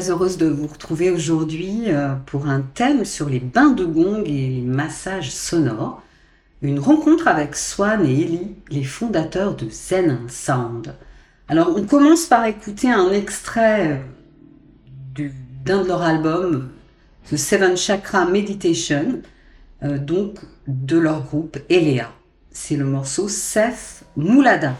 Heureuse de vous retrouver aujourd'hui euh, pour un thème sur les bains de gong et les massages sonores. Une rencontre avec Swan et Ellie, les fondateurs de Zen Sound. Alors, on commence par écouter un extrait euh, du- d'un de leurs albums, The Seven Chakra Meditation, euh, donc de leur groupe Elea. C'est le morceau Seth Moulada.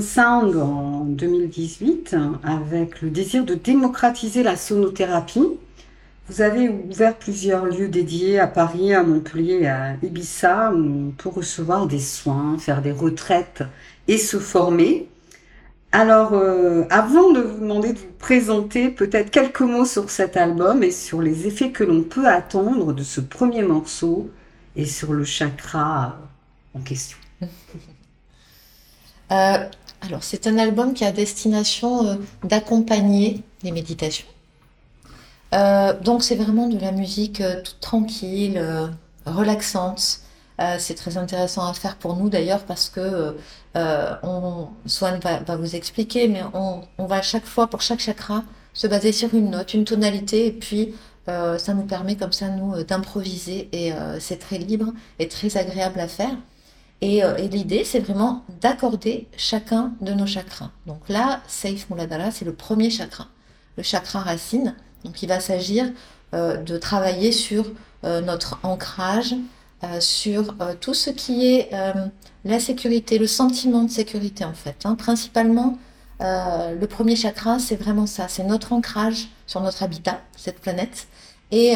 Sound en 2018 avec le désir de démocratiser la sonothérapie. Vous avez ouvert plusieurs lieux dédiés à Paris, à Montpellier à Ibiza pour recevoir des soins, faire des retraites et se former. Alors, euh, avant de vous demander de vous présenter peut-être quelques mots sur cet album et sur les effets que l'on peut attendre de ce premier morceau et sur le chakra en question. Euh, alors, c'est un album qui a destination euh, d'accompagner les méditations. Euh, donc, c'est vraiment de la musique toute tranquille, relaxante. c'est très intéressant à faire pour nous d'ailleurs parce que on, Swan va, vous expliquer, mais on, on, va à chaque fois, pour chaque chakra, se baser sur une note, une tonalité, et puis ça nous permet comme ça, nous, d'improviser, et c'est très libre et très agréable à faire. Euh, et, l'idée, c'est vraiment d'accorder chacun de nos chakras. Donc là, Seif Muladhara, c'est le premier chakra, le chakra racine. Donc il va s'agir euh, de travailler sur euh, notre ancrage, sur tout ce qui est la sécurité, le sentiment de sécurité en fait. Hein. Principalement, le premier chakra, c'est vraiment ça, c'est notre ancrage sur notre habitat, cette planète, et,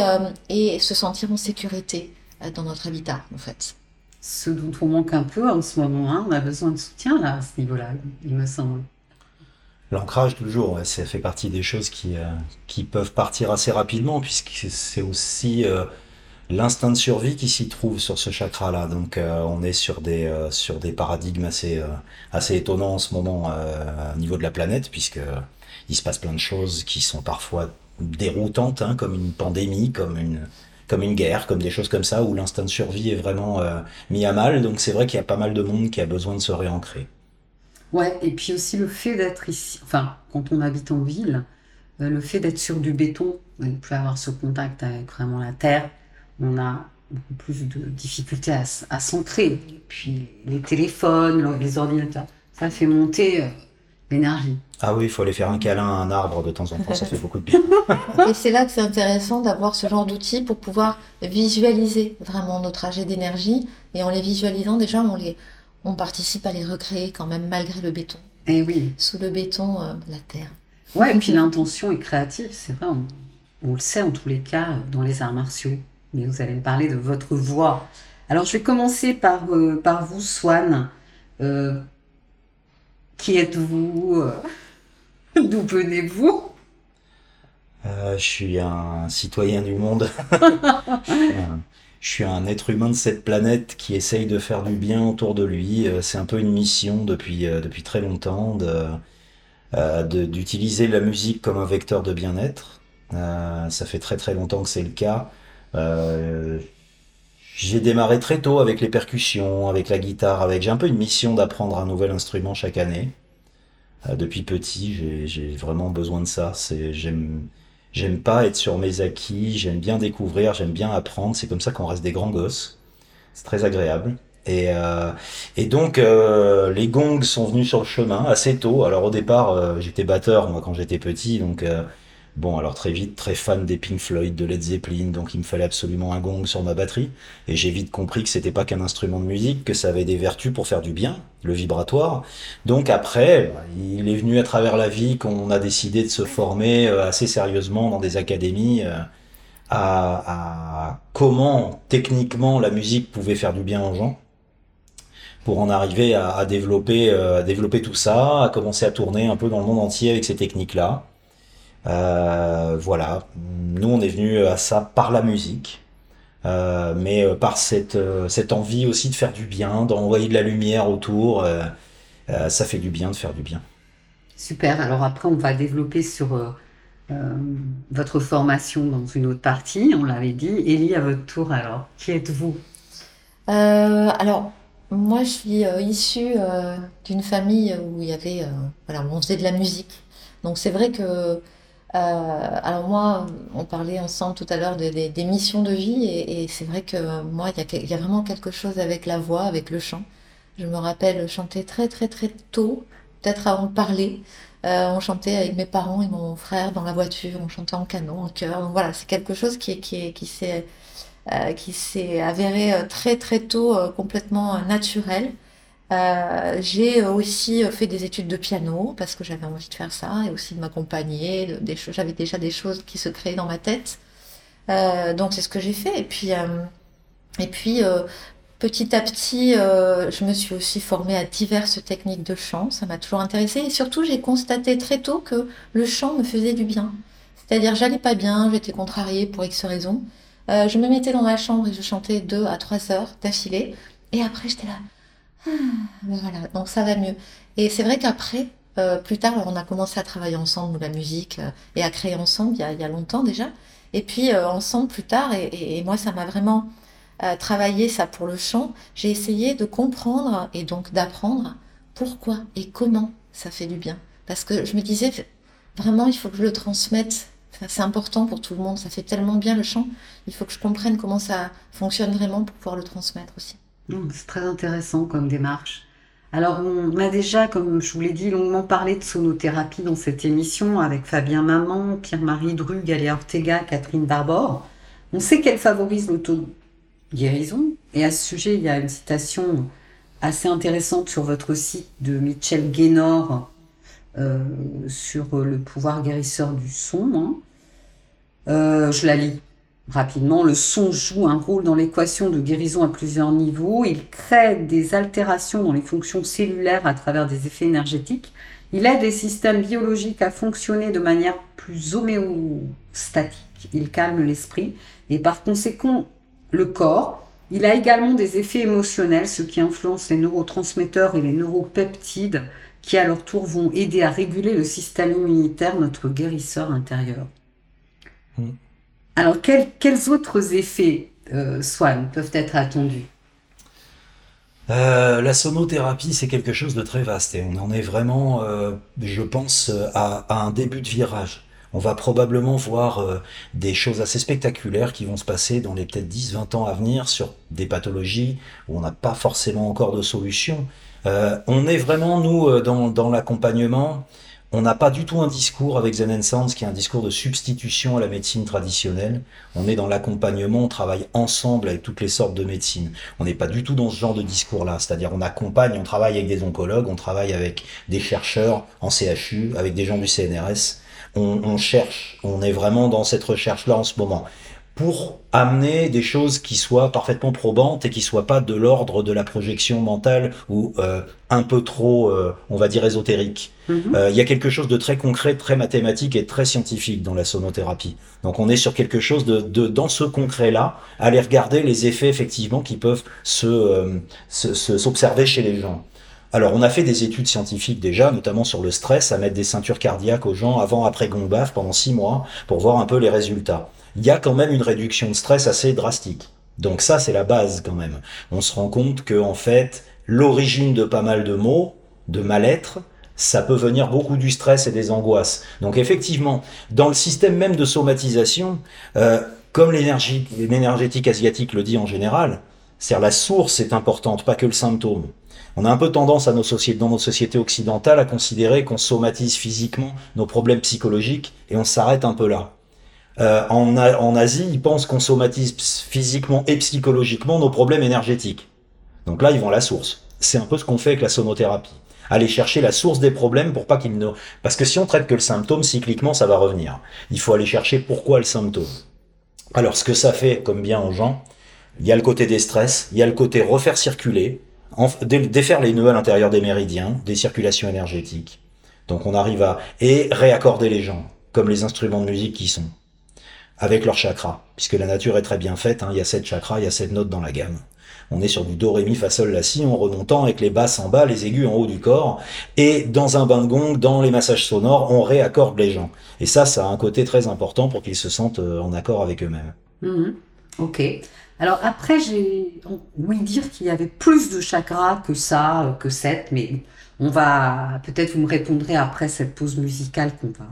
et se sentir en sécurité dans notre habitat en fait ce dont on manque un peu en ce moment. Hein. On a besoin de soutien là, à ce niveau-là, il me semble. L'ancrage, toujours, ça fait partie des choses qui, euh, qui peuvent partir assez rapidement, puisque c'est aussi euh, l'instinct de survie qui s'y trouve sur ce chakra-là. Donc, euh, on est sur des, sur des paradigmes assez, assez étonnants en ce moment au niveau de la planète, puisque il se passe plein de choses qui sont parfois déroutantes, hein, comme une pandémie, comme une, comme une guerre, comme des choses comme ça, où l'instinct de survie est vraiment euh, mis à mal. Donc c'est vrai qu'il y a pas mal de monde qui a besoin de se réancrer. Ouais, et puis aussi le fait d'être ici, enfin, quand on habite en ville, euh, le fait d'être sur du béton, on peut avoir ce contact avec vraiment la terre, on a beaucoup plus de difficultés à, à s'ancrer. Puis les téléphones, les ordinateurs, ça fait monter euh, l'énergie. Ah oui, il faut aller faire un câlin à un arbre de temps en temps, ça fait beaucoup de bien. Et c'est là que c'est intéressant d'avoir ce genre d'outils pour pouvoir visualiser vraiment nos trajets d'énergie. Et en les visualisant, déjà, on, les, on participe à les recréer quand même malgré le béton. Et eh oui. Sous le béton, euh, la terre. Ouais, et puis l'intention est créative, c'est vrai. On, le sait en tous les cas dans les arts martiaux. Mais vous allez me parler de votre voix. Alors je vais commencer par, euh, par vous, Swan. Euh, qui êtes-vous D'où venez-vous euh, Je suis un citoyen du monde. je, suis un, être humain de cette planète qui essaye de faire du bien autour de lui. Euh, c'est un peu une mission depuis, euh, depuis très longtemps d'utiliser la musique comme un vecteur de bien-être. ça fait très très longtemps que c'est le cas. J'ai démarré très tôt avec les percussions, avec la guitare, avec j'ai un peu une mission d'apprendre un nouvel instrument chaque année. Euh, depuis petit, j'ai vraiment besoin de ça. C'est j'aime j'aime pas être sur mes acquis. J'aime bien découvrir, j'aime bien apprendre. C'est comme ça qu'on reste des grands gosses. C'est très agréable. Et, euh, et donc euh, les gongs sont venus sur le chemin assez tôt. Alors au départ, euh, j'étais batteur moi quand j'étais petit, donc euh, Bon, alors très vite, très fan des Pink Floyd, de Led Zeppelin, donc il me fallait absolument un gong sur ma batterie. Et j'ai vite compris que c'était pas qu'un instrument de musique, que ça avait des vertus pour faire du bien, le vibratoire. Donc après, il est venu à travers la vie qu'on a décidé de se former euh, assez sérieusement dans des académies euh, à, comment techniquement la musique pouvait faire du bien aux gens pour en arriver à, développer, euh, à développer tout ça, à commencer à tourner un peu dans le monde entier avec ces techniques-là. Euh, voilà, nous on est venu à ça par la musique. Euh, mais euh, par cette, cette envie aussi de faire du bien, d'envoyer de la lumière autour, ça fait du bien de faire du bien. Super, alors après on va développer sur votre formation dans une autre partie, on l'avait dit. Élie, à votre tour alors, qui êtes-vous? Alors, moi je suis issue d'une famille où il y avait, voilà, on faisait de la musique. Donc c'est vrai que euh, alors moi, on parlait ensemble tout à l'heure des, missions de vie et, c'est vrai que moi, il y, a, vraiment quelque chose avec la voix, avec le chant. Je me rappelle chanter très très très tôt, peut-être avant de parler. Euh, on chantait avec mes parents et mon frère dans la voiture, on chantait en canon, en chœur. Donc voilà, c'est quelque chose qui, qui, euh, qui s'est avéré euh, très très tôt euh, complètement naturel. J'ai aussi fait des études de piano parce que j'avais envie de faire ça et aussi de m'accompagner. J'avais déjà des choses qui se créaient dans ma tête. donc c'est ce que j'ai fait. Et puis, et puis petit à petit, je me suis aussi formée à diverses techniques de chant. Ça m'a toujours intéressée et surtout j'ai constaté très tôt que le chant me faisait du bien. C'est-à-dire j'allais pas bien, j'étais contrariée pour X raisons. Euh, je me mettais dans ma chambre et je chantais deux à trois heures d'affilée. Et après, j'étais là. Ah, voilà, donc ça va mieux. Et c'est vrai qu'après, euh, plus tard, on a commencé à travailler ensemble, la musique, euh, et à créer ensemble, il y a, il y a longtemps déjà. Et puis, ensemble, plus tard, et, et, moi, ça m'a vraiment travaillé ça pour le chant. J'ai essayé de comprendre et donc d'apprendre pourquoi et comment ça fait du bien. Parce que je me disais, vraiment, il faut que je le transmette c'est important pour tout le monde, ça fait tellement bien le chant. Il faut que je comprenne comment ça fonctionne vraiment pour pouvoir le transmettre aussi. C'est très intéressant comme démarche. Alors, on a déjà, comme je vous l'ai dit, longuement parlé de sonothérapie dans cette émission avec Fabien Maman, Pierre-Marie Dru, Galéa Ortega, Catherine Barbor. On sait qu'elle favorise l'auto-guérison. Et à ce sujet, il y a une citation assez intéressante sur votre site de Michel Guénor euh, sur le pouvoir guérisseur du son. Hein. Euh, je la lis rapidement. Le son joue un rôle dans l'équation de guérison à plusieurs niveaux. Il crée des altérations dans les fonctions cellulaires à travers des effets énergétiques. Il aide les systèmes biologiques à fonctionner de manière plus homéostatique. Il calme l'esprit et par conséquent le corps. Il a également des effets émotionnels, ce qui influence les neurotransmetteurs et les neuropeptides, qui à leur tour vont aider à réguler le système immunitaire, notre guérisseur intérieur. Mm. Alors, quels, autres effets, euh, peuvent être attendus? Euh, la sonothérapie, c'est quelque chose de très vaste et on en est vraiment, euh, je pense, à, un début de virage. On va probablement voir euh, des choses assez spectaculaires qui vont se passer dans les peut-être 10-20 ans à venir sur des pathologies où on n'a pas forcément encore de solution. on est vraiment, nous, dans l'accompagnement, on n'a pas du tout un discours avec Zen Sounds qui est un discours de substitution à la médecine traditionnelle. On est dans l'accompagnement, on travaille ensemble avec toutes les sortes de médecines. On n'est pas du tout dans ce genre de discours-là. C'est-à-dire on accompagne, on travaille avec des oncologues, on travaille avec des chercheurs en CHU, avec des gens du CNRS. On, on cherche, on est vraiment dans cette recherche-là en ce moment pour amener des choses qui soient parfaitement probantes et qui soient pas de l'ordre de la projection mentale ou euh, un peu trop, euh, on va dire, ésotérique. Mhm. Euh, il y a quelque chose de très concret, très mathématique et très scientifique dans la sonothérapie. Donc on est sur quelque chose de, de dans ce concret-là, aller regarder les effets effectivement qui peuvent se s'observer chez les gens. Alors, on a fait des études scientifiques déjà, notamment sur le stress, à mettre des ceintures cardiaques aux gens avant, après Gongbaf pendant six mois pour voir un peu les résultats il y a quand même une réduction de stress assez drastique. Donc ça, c'est la base quand même. On se rend compte que en fait, l'origine de pas mal de maux, de mal-être, ça peut venir beaucoup du stress et des angoisses. Donc effectivement, dans le système même de somatisation, euh, comme l'énergétique asiatique le dit en général, c'est la source est importante, pas que le symptôme. On a un peu tendance à nos sociétés, dans nos sociétés occidentales à considérer qu'on somatise physiquement nos problèmes psychologiques et on s'arrête un peu là. Euh, en, en, Asie, ils pensent qu'on somatise physiquement et psychologiquement nos problèmes énergétiques. Donc là, ils vont à la source. C'est un peu ce qu'on fait avec la sonothérapie. Aller chercher la source des problèmes pour pas qu'ils ne... Parce que si on traite que le symptôme, cycliquement, ça va revenir. Il faut aller chercher pourquoi le symptôme. Alors, ce que ça fait, comme bien aux gens, il y a le côté des stress, il y a le côté refaire circuler, défaire les nœuds à l'intérieur des méridiens, des circulations énergétiques. Donc on arrive à... Et réaccorder les gens, comme les instruments de musique qui sont avec leurs chakras, puisque la nature est très bien faite, hein, il y a sept chakras, il y a sept notes dans la gamme. On est sur du do, ré, mi, fa, sol, la, si, en remontant avec les basses en bas, les aigus en haut du corps. Et dans un bain dans les massages sonores, on réaccorde les gens. Et ça, ça a un côté très important pour qu'ils se sentent euh, en accord avec eux-mêmes. Mhm. Ok. Alors après, j'ai oui dire qu'il y avait plus de chakras que ça, euh, que sept, mais on va peut-être vous me répondrez après cette pause musicale qu'on va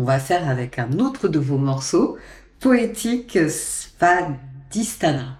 on va faire avec un autre de vos morceaux poétique Svadhisthana.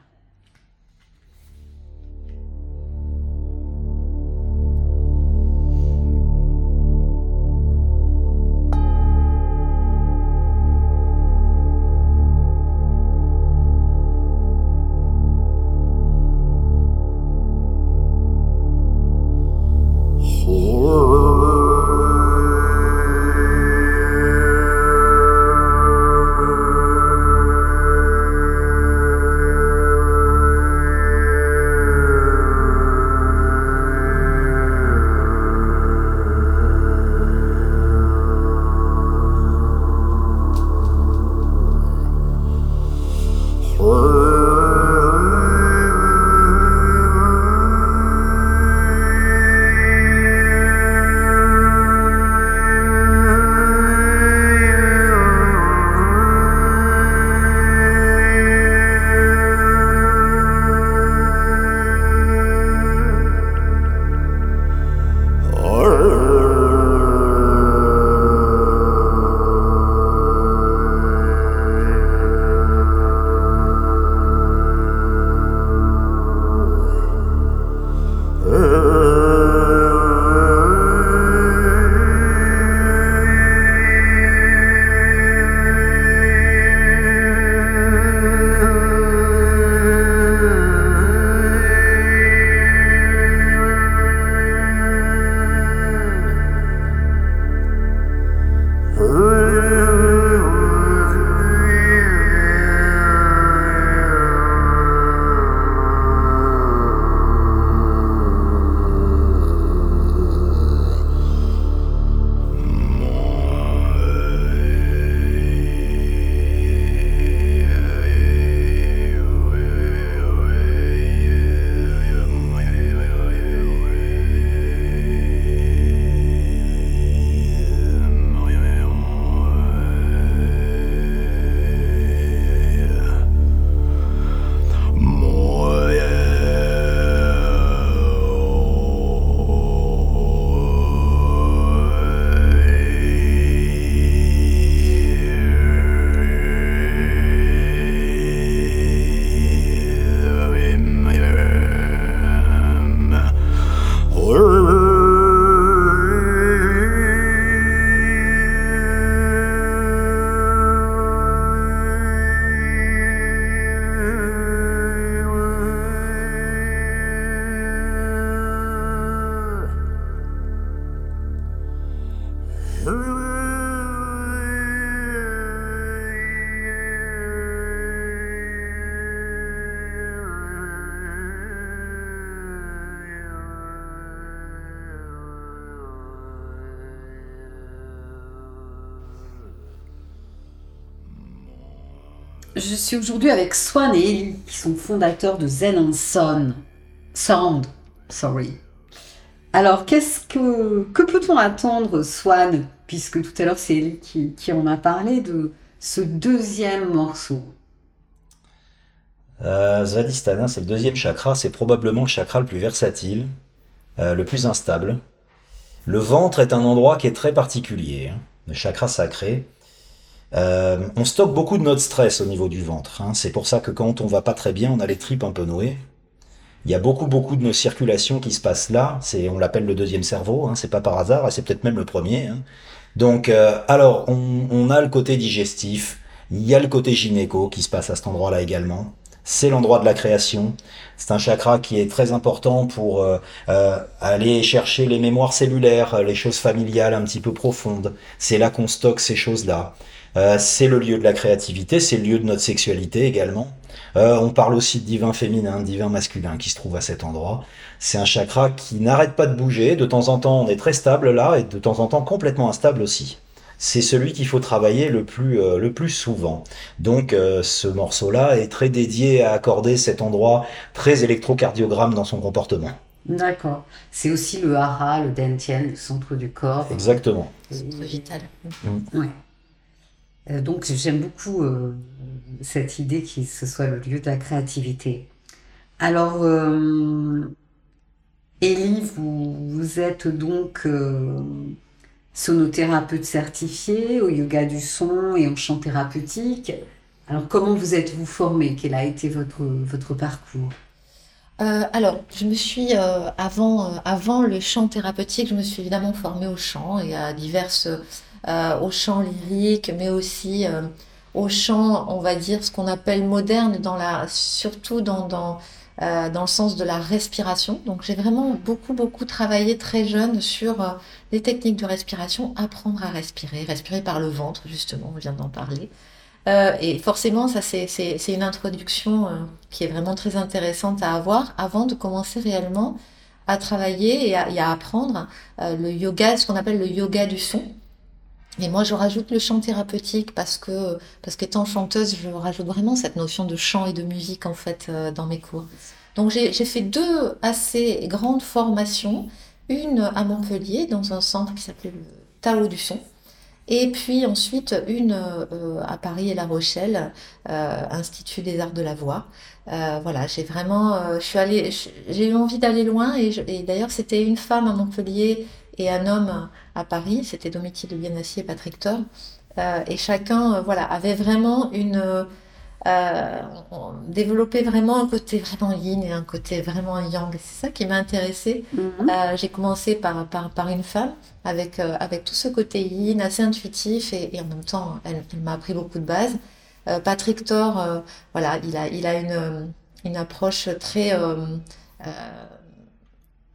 Je suis aujourd'hui avec Swan et Ellie, qui sont fondateurs de Zen and Sound. Sound, sorry. Alors, qu'est-ce que, que peut-on attendre, Swan, puisque tout à l'heure c'est Ellie qui, qui en a parlé, de ce deuxième morceau? Euh, Svadhisthana, c'est le deuxième chakra, c'est probablement le chakra le plus versatile, euh, le plus instable. Le ventre est un endroit qui est très particulier, hein, le chakra sacré. Euh, on stocke beaucoup de notre stress au niveau du ventre. Hein. C'est pour ça que quand on va pas très bien, on a les tripes un peu nouées. Il y a beaucoup beaucoup de nos circulations qui se passent là. C'est, on l'appelle le deuxième cerveau. Hein. C'est pas par hasard, c'est peut-être même le premier. Hein. Donc, euh, alors, on, on, a le côté digestif. Il y a le côté gynéco qui se passe à cet endroit-là également c'est l'endroit de la création. C'est un chakra qui est très important pour euh, euh, aller chercher les mémoires cellulaires, les choses familiales un petit peu profondes. C'est là qu'on stocke ces choses-là. Euh, c'est le lieu de la créativité, c'est le lieu de notre sexualité également. on parle aussi de divin féminin, de divin masculin qui se trouve à cet endroit. C'est un chakra qui n'arrête pas de bouger. De temps en temps, on est très stable là et de temps en temps complètement instable aussi c'est celui qu'il faut travailler le plus, euh, le plus souvent. Donc euh, ce morceau-là est très dédié à accorder cet endroit très électrocardiogramme dans son comportement. D'accord. C'est aussi le hara, le dentien, le centre du corps. Exactement. Centre vital. Mm. Ouais. Euh, donc j'aime beaucoup cette idée que ce soit le lieu de la créativité. Alors, Elie, vous, vous êtes donc sonothérapeute certifié au yoga du son et en chant thérapeutique. Alors comment vous êtes-vous formé? Quel a été votre, votre parcours? Euh, alors, je me suis, euh, avant, euh, avant le chant thérapeutique, je me suis évidemment formée au chant et à diverses, au chant lyrique, mais aussi au chant, on va dire, ce qu'on appelle moderne, dans la, surtout dans, dans euh, dans le sens de la respiration. Donc j'ai vraiment beaucoup, beaucoup travaillé très jeune sur euh, les techniques de respiration, apprendre à respirer, respirer par le ventre, justement, on vient d'en parler. Euh, et forcément, ça c'est une introduction qui est vraiment très intéressante à avoir avant de commencer réellement à travailler et à, apprendre le yoga, ce qu'on appelle le yoga du son. Et moi, je rajoute le chant thérapeutique parce que, parce qu'étant chanteuse, je rajoute vraiment cette notion de chant et de musique en fait dans mes cours. Donc j'ai fait deux assez grandes formations, une à Montpellier dans un centre qui s'appelait le Tao du son, et puis ensuite une euh, à Paris et La Rochelle, euh, Institut des Arts de la Voix. Euh, voilà, j'ai vraiment, je j'ai eu envie d'aller loin et, et d'ailleurs c'était une femme à Montpellier et un homme à Paris, c'était Domitil de Bienassi et Patrick Thor, et chacun, voilà, avait vraiment une euh, développer vraiment un côté vraiment yin et un côté vraiment yang. C'est ça qui m'a intéressée. Mhm. Euh, j'ai commencé par, par, par, une femme avec, euh, avec tout ce côté yin assez intuitif et, et en même temps, elle, elle m'a appris beaucoup de bases. Euh, Patrick Thor, voilà, il a, il a une, une approche très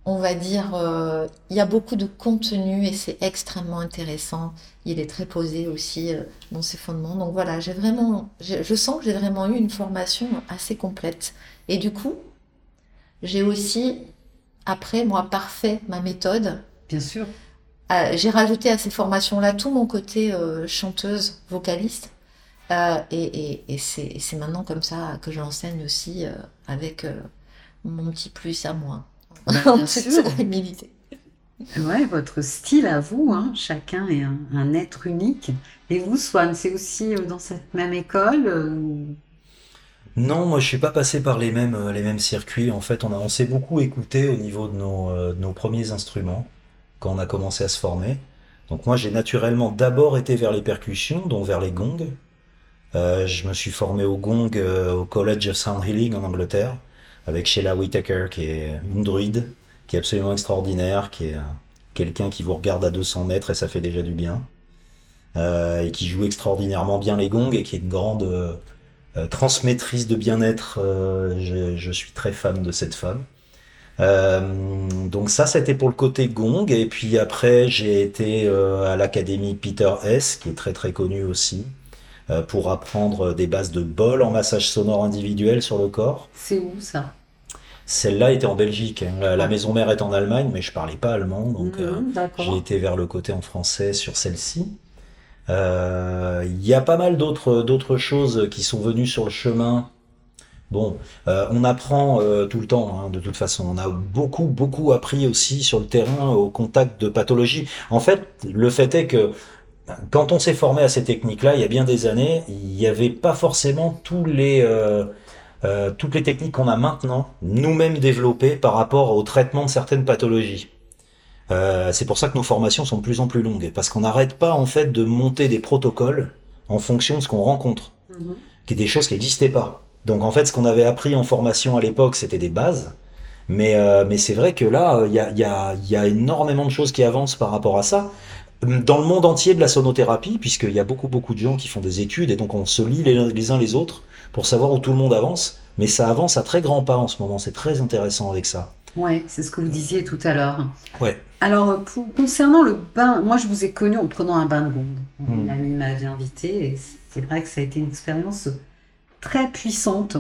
on va dire, euh, il y a beaucoup de contenu et c'est extrêmement intéressant. Il est très posé aussi euh, dans ses fondements. Donc voilà, j'ai vraiment, je sens que j'ai vraiment eu une formation assez complète. Et du coup, j'ai aussi, après, moi, parfait ma méthode. Bien sûr. Euh, j'ai rajouté à ces formations-là tout mon côté chanteuse, vocaliste. et, et c'est maintenant comme ça que j'enseigne aussi avec mon petit plus à moi. Bah, Ouais, votre style à vous, hein. chacun est un, être unique. Et vous, Swan, c'est aussi euh, dans cette même école euh, Non, moi je suis pas passé par les mêmes, euh, les mêmes circuits. En fait, on, a, on s'est beaucoup écouté au niveau de nos, nos premiers instruments quand on a commencé à se former. Donc moi j'ai naturellement d'abord été vers les percussions, donc vers les gongs. je me suis formé au gong au College of Sound Healing en Angleterre avec Sheila Whitaker, qui est une druide, qui est absolument extraordinaire, qui est quelqu'un qui vous regarde à 200 mètres et ça fait déjà du bien, euh, et qui joue extraordinairement bien les gongs et qui est une grande euh, transmettrice de bien-être. Euh, je, je, suis très fan de cette femme. Euh, donc ça, c'était pour le côté gong. Et puis après, j'ai été à l'académie Peter S, qui est très très connu aussi, euh, pour apprendre des bases de bol en massage sonore individuel sur le corps. C'est où ça? Celle-là était en Belgique. Hein. La, maison mère est en Allemagne, mais je parlais pas allemand, donc mhm, euh, j'ai été vers le côté en français sur celle-ci. Euh, Il y a pas mal d'autres d'autres choses qui sont venues sur le chemin. Bon, euh, on apprend euh, tout le temps, hein, de toute façon. On a beaucoup beaucoup appris aussi sur le terrain au contact de pathologies. En fait, le fait est que quand on s'est formé à ces techniques-là, il y a bien des années, il n'y avait pas forcément tous les euh, euh, toutes les techniques qu'on a maintenant, nous-mêmes développées par rapport au traitement de certaines pathologies. Euh, c'est pour ça que nos formations sont de plus en plus longues, parce qu'on n'arrête pas en fait de monter des protocoles en fonction de ce qu'on rencontre, Mhm. qui est des choses qui n'existaient pas. Donc en fait, ce qu'on avait appris en formation à l'époque, c'était des bases. Mais, euh, mais c'est vrai que là, il y a, y, a, y a énormément de choses qui avancent par rapport à ça. Dans le monde entier de la sonothérapie, puisqu'il y a beaucoup beaucoup de gens qui font des études, et donc on se lit les, les uns les autres pour savoir où tout le monde avance. Mais ça avance à très grands pas en ce moment, c'est très intéressant avec ça. Ouais, c'est ce que vous disiez tout à l'heure. Ouais. Alors, pour- concernant le bain, moi je vous ai connu en prenant un bain de gong. Mm. Une amie m'avait invité et c'est vrai que ça a été une expérience très puissante.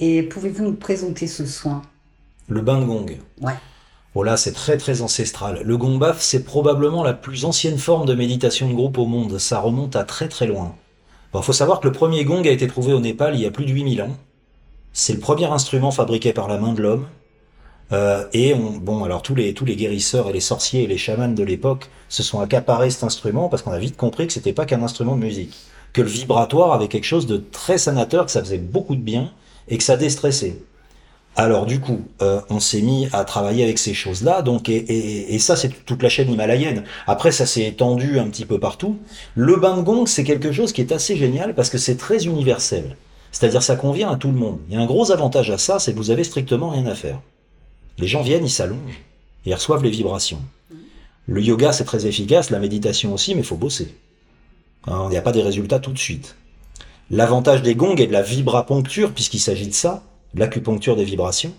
Et pouvez-vous nous présenter ce soin? Le bain de gong. Ouais. Oh là, c'est très très ancestral. Le gong baf, c'est probablement la plus ancienne forme de méditation de groupe au monde. Ça remonte à très très loin. Bon, faut savoir que le premier gong a été trouvé au Népal il y a plus de 8000 ans. C'est le premier instrument fabriqué par la main de l'homme. Euh, et on, bon, alors tous les tous les guérisseurs et les sorciers et les chamans de l'époque se sont accaparés cet instrument parce qu'on a vite compris que c'était pas qu'un instrument de musique, que le vibratoire avait quelque chose de très sanateur, que ça faisait beaucoup de bien et que ça déstressait. Alors du coup, euh, on s'est mis à travailler avec ces choses-là, donc et, et, et ça c'est toute la chaîne himalayenne. Après ça s'est étendu un petit peu partout. Le bain de gong c'est quelque chose qui est assez génial parce que c'est très universel. C'est-à-dire ça convient à tout le monde. Il y a un gros avantage à ça, c'est que vous avez strictement rien à faire. Les gens viennent, ils s'allongent, ils reçoivent les vibrations. Le yoga c'est très efficace, la méditation aussi, mais il faut bosser. Hein, Il n'y a pas des résultats tout de suite. L'avantage des gongs et de la vibrapuncture, puisqu'il s'agit de ça, l'acupuncture des vibrations,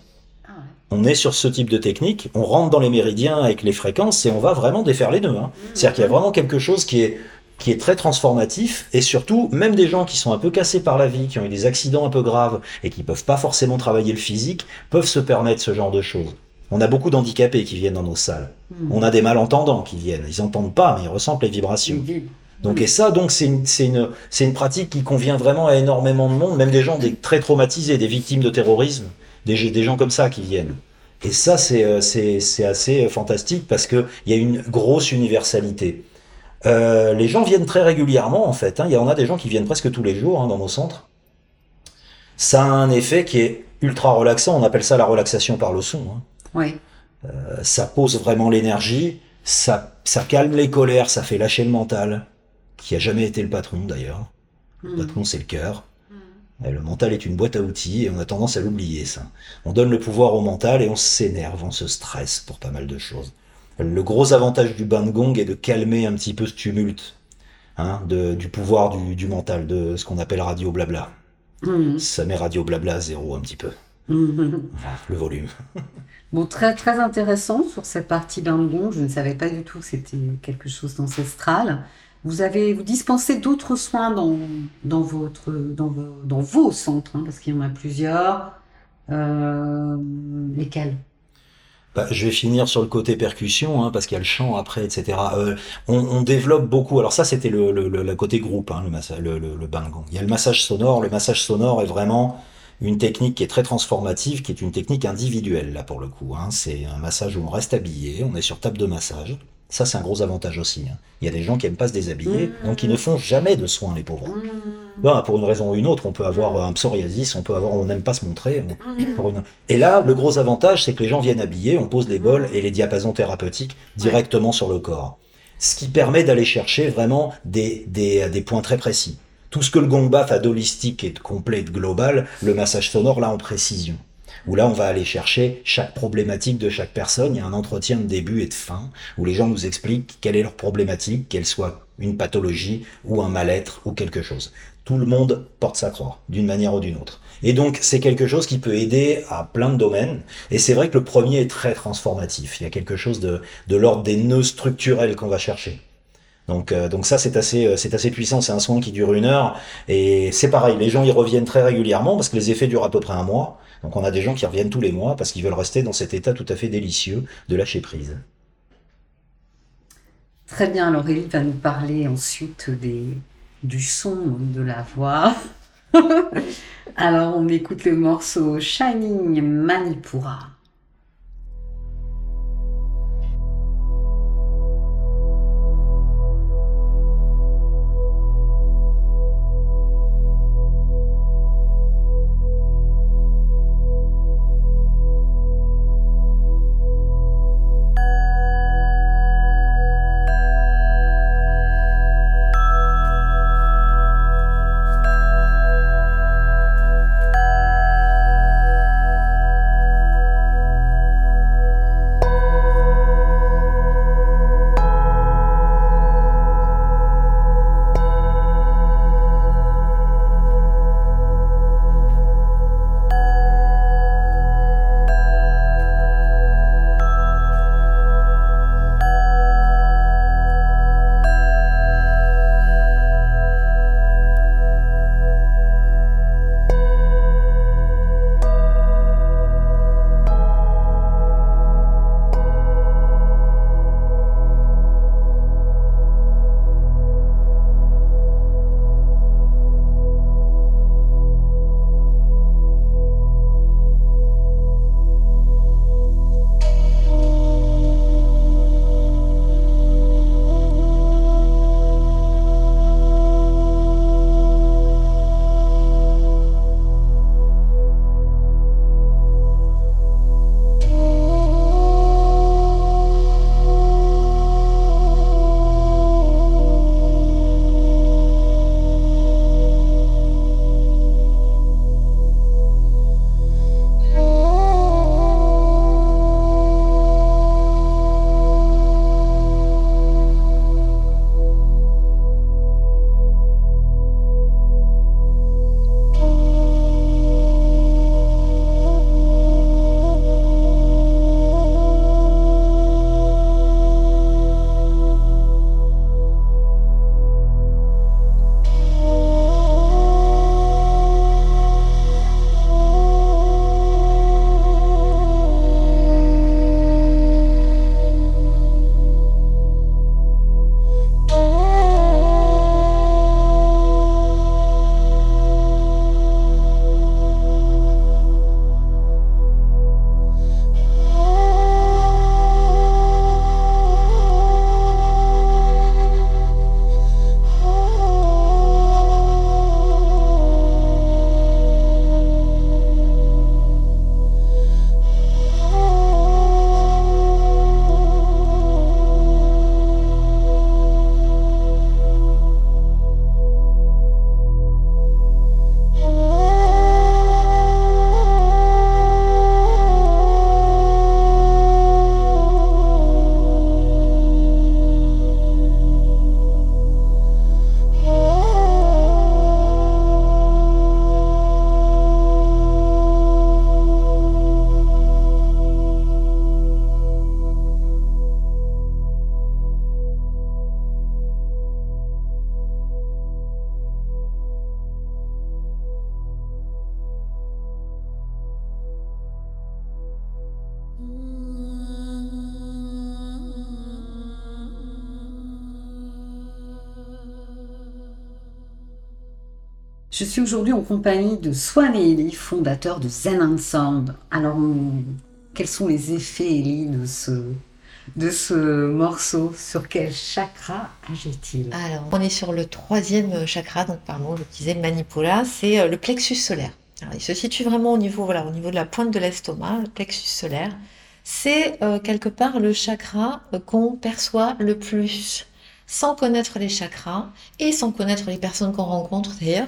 Ah ouais. on est sur ce type de technique, on rentre dans les méridiens avec les fréquences et on va vraiment défaire les nœuds. Hein. C'est-à-dire qu'il y a vraiment quelque chose qui est, qui est très transformatif et surtout, même des gens qui sont un peu cassés par la vie, qui ont eu des accidents un peu graves et qui peuvent pas forcément travailler le physique, peuvent se permettre ce genre de choses. On a beaucoup d'handicapés qui viennent dans nos salles. Mm. On a des malentendants qui viennent. Ils entendent pas, mais ils ressentent les vibrations. Donc et ça, donc c'est une, c'est une, c'est une pratique qui convient vraiment à énormément de monde, même des gens des, très traumatisés, des victimes de terrorisme, des, des gens comme ça qui viennent. Et ça, c'est, euh, c'est, c'est assez euh, fantastique parce que il y a une grosse universalité. Euh, les gens viennent très régulièrement en fait. Hein. Il y en a des gens qui viennent presque tous les jours hein, dans nos centres. Ça a un effet qui est ultra relaxant. On appelle ça la relaxation par le son. hein. Oui. Euh, ça pose vraiment l'énergie, ça, ça calme les colères, ça fait lâcher le mental, qui a jamais été le patron d'ailleurs. Le Mm. patron, c'est le cœur. Et le mental est une boîte à outils et on a tendance à l'oublier, ça. On donne le pouvoir au mental et on s'énerve, on se stresse pour pas mal de choses. Le gros avantage du bain de gong est de calmer un petit peu ce tumulte, hein, de, du pouvoir du, du mental, de ce qu'on appelle radio blabla. Mm. Ça met radio blabla à zéro un petit peu, le volume. Bon, très très intéressant sur cette partie bain de gong. Je ne savais pas du tout que c'était quelque chose d'ancestral. Vous avez vous dispensez d'autres soins dans, dans votre dans vos, centres, hein, parce qu'il y en a plusieurs. Euh, lesquels? Bah, je vais finir sur le côté percussion, hein, parce qu'il y a le chant après, etc. Euh, on, développe beaucoup. Alors ça, c'était le, le, côté groupe, hein, le, massa- le. Il y a le massage sonore. Le massage sonore est vraiment une technique qui est très transformative, qui est une technique individuelle là pour le coup. C'est un massage où on reste habillé, on est sur table de massage. Ça, c'est un gros avantage aussi. hein. Il y a des gens qui aiment pas se déshabiller, Mmh. donc ils ne font jamais de soins, les pauvres. Ben, pour une raison ou une autre, on peut avoir un psoriasis, on peut avoir, on n'aime pas se montrer. pour une- Et là, le gros avantage, c'est que les gens viennent habillés, on pose les bols et les diapasons thérapeutiques directement sur le corps. Ce qui permet d'aller chercher vraiment des, des, des points très précis. Tout ce que le gong baf a d'holistique et de complet et de global, le massage sonore là en précision. Où là, on va aller chercher chaque problématique de chaque personne. Il y a un entretien de début et de fin où les gens nous expliquent quelle est leur problématique, qu'elle soit une pathologie ou un mal-être ou quelque chose. Tout le monde porte sa croix, d'une manière ou d'une autre. Et donc, c'est quelque chose qui peut aider à plein de domaines. Et c'est vrai que le premier est très transformatif. Il y a quelque chose de, de l'ordre des nœuds structurels qu'on va chercher. Donc, euh, donc ça, c'est assez, euh, assez puissant. C'est un soin qui dure une heure. Et c'est pareil, les gens y reviennent très régulièrement parce que les effets durent à peu près un mois. Donc on a des gens qui reviennent tous les mois parce qu'ils veulent rester dans cet état tout à fait délicieux de lâcher prise. Très bien, alors Ellie va nous parler ensuite des, du son de la voix. alors on écoute le morceau Shining Manipura. Je suis aujourd'hui en compagnie de Swan et Ellie, fondateurs de Zen and. Alors, quels sont les effets, Ellie, de ce, morceau? Sur quel chakra agit-il? Alors, on est sur le troisième chakra, donc pardon, je disais Manipula, c'est euh, le plexus solaire. Il se situe vraiment au niveau, voilà, au niveau de la pointe de l'estomac, le plexus solaire. C'est euh, quelque part le chakra euh, qu'on perçoit le plus sans connaître les chakras et sans connaître les personnes qu'on rencontre d'ailleurs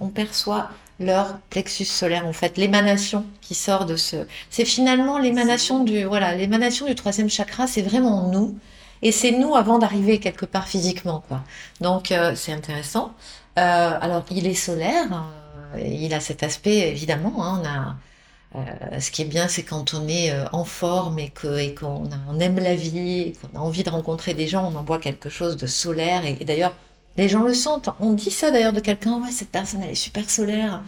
on perçoit leur plexus solaire, en fait, l'émanation qui sort de ce. C'est finalement l'émanation du, voilà, l'émanation du troisième chakra, c'est vraiment nous. Et c'est nous avant d'arriver quelque part physiquement, quoi. Donc, euh, c'est intéressant. Euh, alors, il est solaire, euh, il a cet aspect, évidemment, hein, on a. ce qui est bien, c'est quand on est en forme et qu'on on aime la vie, et qu'on a envie de rencontrer des gens, on envoie quelque chose de solaire. et d'ailleurs, les gens le sentent. On dit ça d'ailleurs de quelqu'un, ouais, cette personne, elle est super solaire.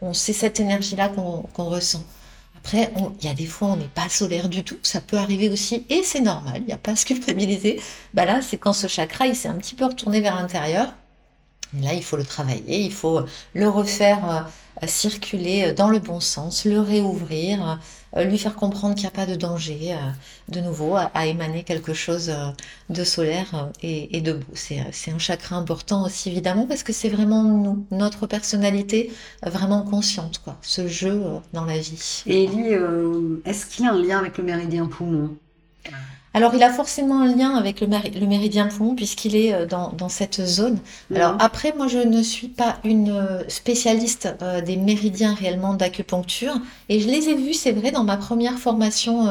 On sait cette énergie-là qu'on ressent. Après, il y a des fois, on n'est pas solaire du tout. Ça peut arriver aussi, et c'est normal. Il n'y a pas à se culpabiliser. Bah là, c'est quand ce chakra, il s'est un petit peu retourné vers l'intérieur. Là, il faut le travailler, il faut le refaire euh, circuler dans le bon sens, le réouvrir, euh, lui faire comprendre qu'il n'y a pas de danger, euh, de nouveau, à, émaner quelque chose de solaire et, de beau. C'est un chakra important aussi, évidemment, parce que c'est vraiment nous, notre personnalité vraiment consciente, quoi, ce jeu dans la vie. Et Elie, est-ce qu'il y a un lien avec le méridien poumon? Alors, il a forcément un lien avec le, méridien poumon puisqu'il est euh, dans, cette zone. Alors, après, moi, je ne suis pas une euh, spécialiste euh, des méridiens réellement d'acupuncture. Et je les ai vus, c'est vrai, dans ma première formation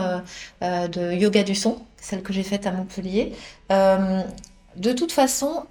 de yoga du son, celle que j'ai faite à Montpellier. de toute façon,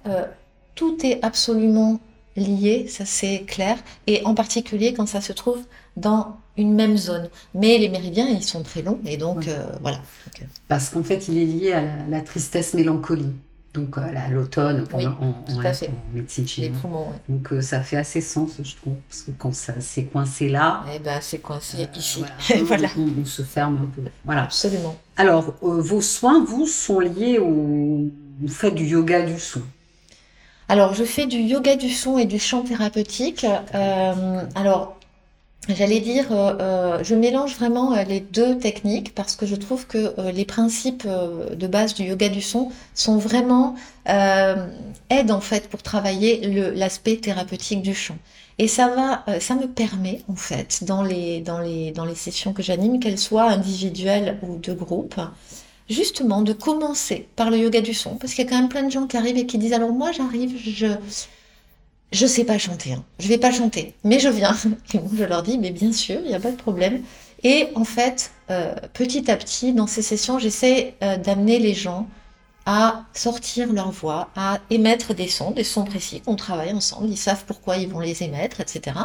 tout est absolument lié, ça c'est clair. Et en particulier quand ça se trouve dans une même zone. Mais les méridiens, ils sont très longs, et donc euh, voilà. Euh, Parce qu'en fait, il est lié à la, tristesse-mélancolie. Donc à l'automne oui, en, à fait. médecine chinoise. Donc euh, ça fait assez sens, je trouve, parce que quand ça s'est coincé là, eh ben c'est coincé ici. Voilà, On, se ferme un peu. Voilà. Absolument. Alors vos soins, vous, sont liés au, vous faites du yoga du son. Alors je fais du yoga du son et du chant thérapeutique. alors J'allais dire, euh, euh, je mélange vraiment euh, les deux techniques parce que je trouve que les principes de base du yoga du son sont vraiment aident en fait pour travailler l'aspect thérapeutique du chant. Et ça va, ça me permet en fait dans les dans les dans les sessions que j'anime, qu'elles soient individuelles ou de groupe, justement de commencer par le yoga du son parce qu'il y a quand même plein de gens qui arrivent et qui disent alors moi j'arrive, je je sais pas chanter, hein. je vais pas chanter, mais je viens. Et moi, je leur dis, mais bien sûr, il n'y a pas de problème. Et en fait, euh, petit à petit, dans ces sessions, j'essaie euh, d'amener les gens à sortir leur voix, à émettre des sons, des sons précis qu'on travaille ensemble. Ils savent pourquoi ils vont les émettre, etc.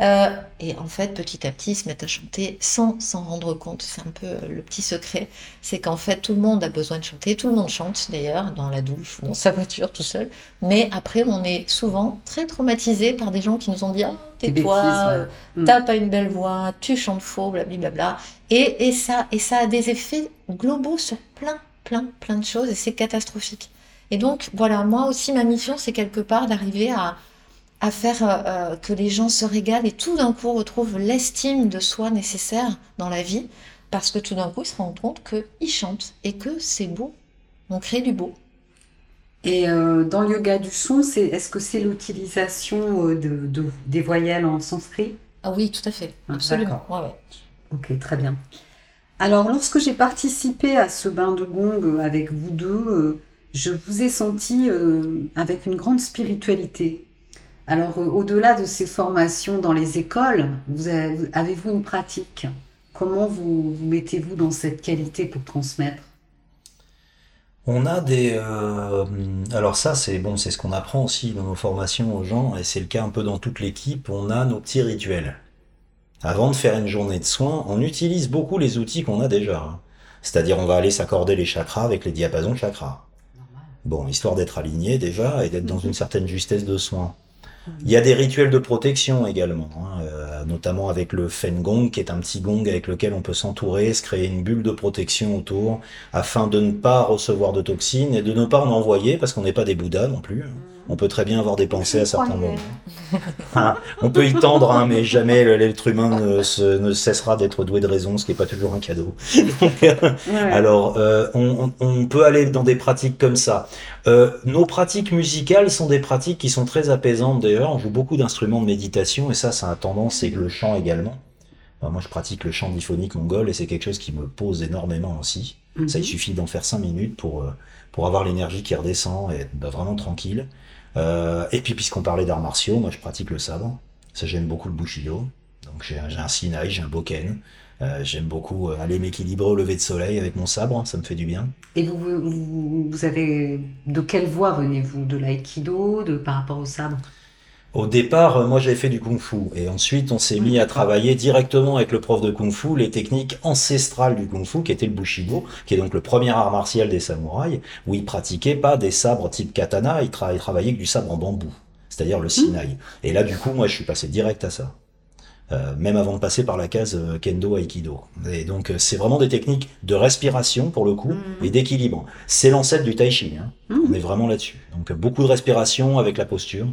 Euh, et en fait, petit à petit, ils se mettent à chanter sans s'en rendre compte. C'est un peu euh, le petit secret. C'est qu'en fait, tout le monde a besoin de chanter. Tout le monde chante d'ailleurs, dans la douche ou dans sa voiture tout seul. Mais après, on est souvent très traumatisé par des gens qui nous ont dit ah, Tais-toi, euh, mm. t'as pas une belle voix, tu chantes faux, blablabla. Et, et, ça, et ça a des effets globaux sur plein, plein, plein de choses et c'est catastrophique. Et donc, voilà, moi aussi, ma mission, c'est quelque part d'arriver à à faire euh, euh, que les gens se régalent et tout d'un coup retrouvent l'estime de soi nécessaire dans la vie, parce que tout d'un coup ils se rendent compte qu'ils chantent et que c'est beau, on crée du beau. Et euh, dans le yoga du son, c'est, est-ce que c'est l'utilisation de, des voyelles en sanskrit? Ah oui, tout à fait, ah, absolument. Ok, très bien. Alors, lorsque j'ai participé à ce bain de gong avec vous deux, je vous ai senti avec une grande spiritualité. Alors, euh, au-delà de ces formations dans les écoles, vous avez-vous une pratique? Comment vous, mettez-vous dans cette qualité pour transmettre? On a des. Euh, alors ça, c'est bon, c'est ce qu'on apprend aussi dans nos formations aux gens, et c'est le cas un peu dans toute l'équipe. On a nos petits rituels. Avant de faire une journée de soins, on utilise beaucoup les outils qu'on a déjà. Hein. C'est-à-dire, on va aller s'accorder les chakras avec les diapasons chakras. Bon, histoire d'être aligné déjà et d'être dans une certaine justesse de soins. Il y a des rituels de protection également, hein, euh, notamment avec le Gong, qui est un petit gong avec lequel on peut s'entourer, se créer une bulle de protection autour, afin de ne pas recevoir de toxines et de ne pas en envoyer, parce qu'on n'est pas des bouddhas non plus. On peut très bien avoir des pensées à certains moments. Hein, on peut y tendre, hein, mais jamais l'être humain ne, ne cessera d'être doué de raison, ce qui n'est pas toujours un cadeau. Alors, euh, on, on, peut aller dans des pratiques comme ça. Euh, nos pratiques musicales sont des pratiques qui sont très apaisantes d'ailleurs. On joue beaucoup d'instruments de méditation et ça, ça a tendance, c'est le chant également. moi, je pratique le chant diphonique mongol et c'est quelque chose qui me pose énormément aussi. Ça, il mhm. suffit d'en faire 5 minutes pour, euh, pour avoir l'énergie qui redescend et être bah, vraiment tranquille. Euh, et puis, puisqu'on parlait d'arts martiaux, moi, je pratique le sabre. Ça, j'aime beaucoup le bushido. Donc, j'ai un sinai, j'ai un boken. Euh, j'aime beaucoup euh, aller m'équilibrer au lever de soleil avec mon sabre, ça me fait du bien. Et vous, vous, avez de quelle voie venez-vous? De l'aïkido, de par rapport au sabre? Au départ, euh, moi j'avais fait du kung-fu et ensuite on s'est mis à travailler directement avec le prof de kung-fu les techniques ancestrales du kung-fu qui était le bushido, qui est donc le premier art martial des samouraïs où ils pratiquaient pas des sabres type katana, ils, travaillaient avec du sabre en bambou, c'est-à-dire le mmh. sinai. Et là du coup, moi je suis passé direct à ça. Euh, même avant de passer par la case euh, kendo aikido. Et donc euh, c'est vraiment des techniques de respiration pour le coup Mhm. et d'équilibre. C'est l'ancêtre du tai chi. Hein. Mhm. On est vraiment là-dessus. Donc beaucoup de respiration avec la posture,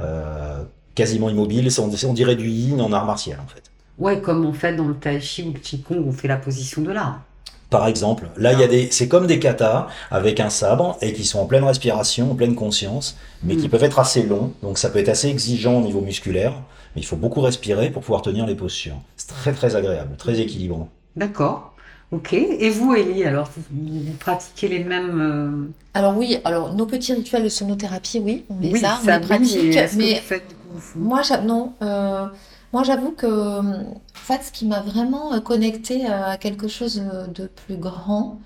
euh, quasiment immobile. On, on dirait du yin en art martial en fait. Ouais, comme on fait dans le tai chi ou le qigong, on fait la position de l'arbre. Par exemple, là il y a des, c'est comme des katas avec un sabre et qui sont en pleine respiration, en pleine conscience, mais qui Mm. peuvent être assez longs. Donc ça peut être assez exigeant au niveau musculaire, mais il faut beaucoup respirer pour pouvoir tenir les postures. C'est très très agréable, très équilibrant. D'accord. Ok. Et vous, Ellie, alors, vous, vous pratiquez les mêmes. Alors oui, alors nos petits rituels de sonothérapie, oui, on euh, les oui, a, on les pratique, mais faites Moi, j'a- non. euh, moi, j'avoue que, en fait, ce qui m'a vraiment connecté à quelque chose de plus grand,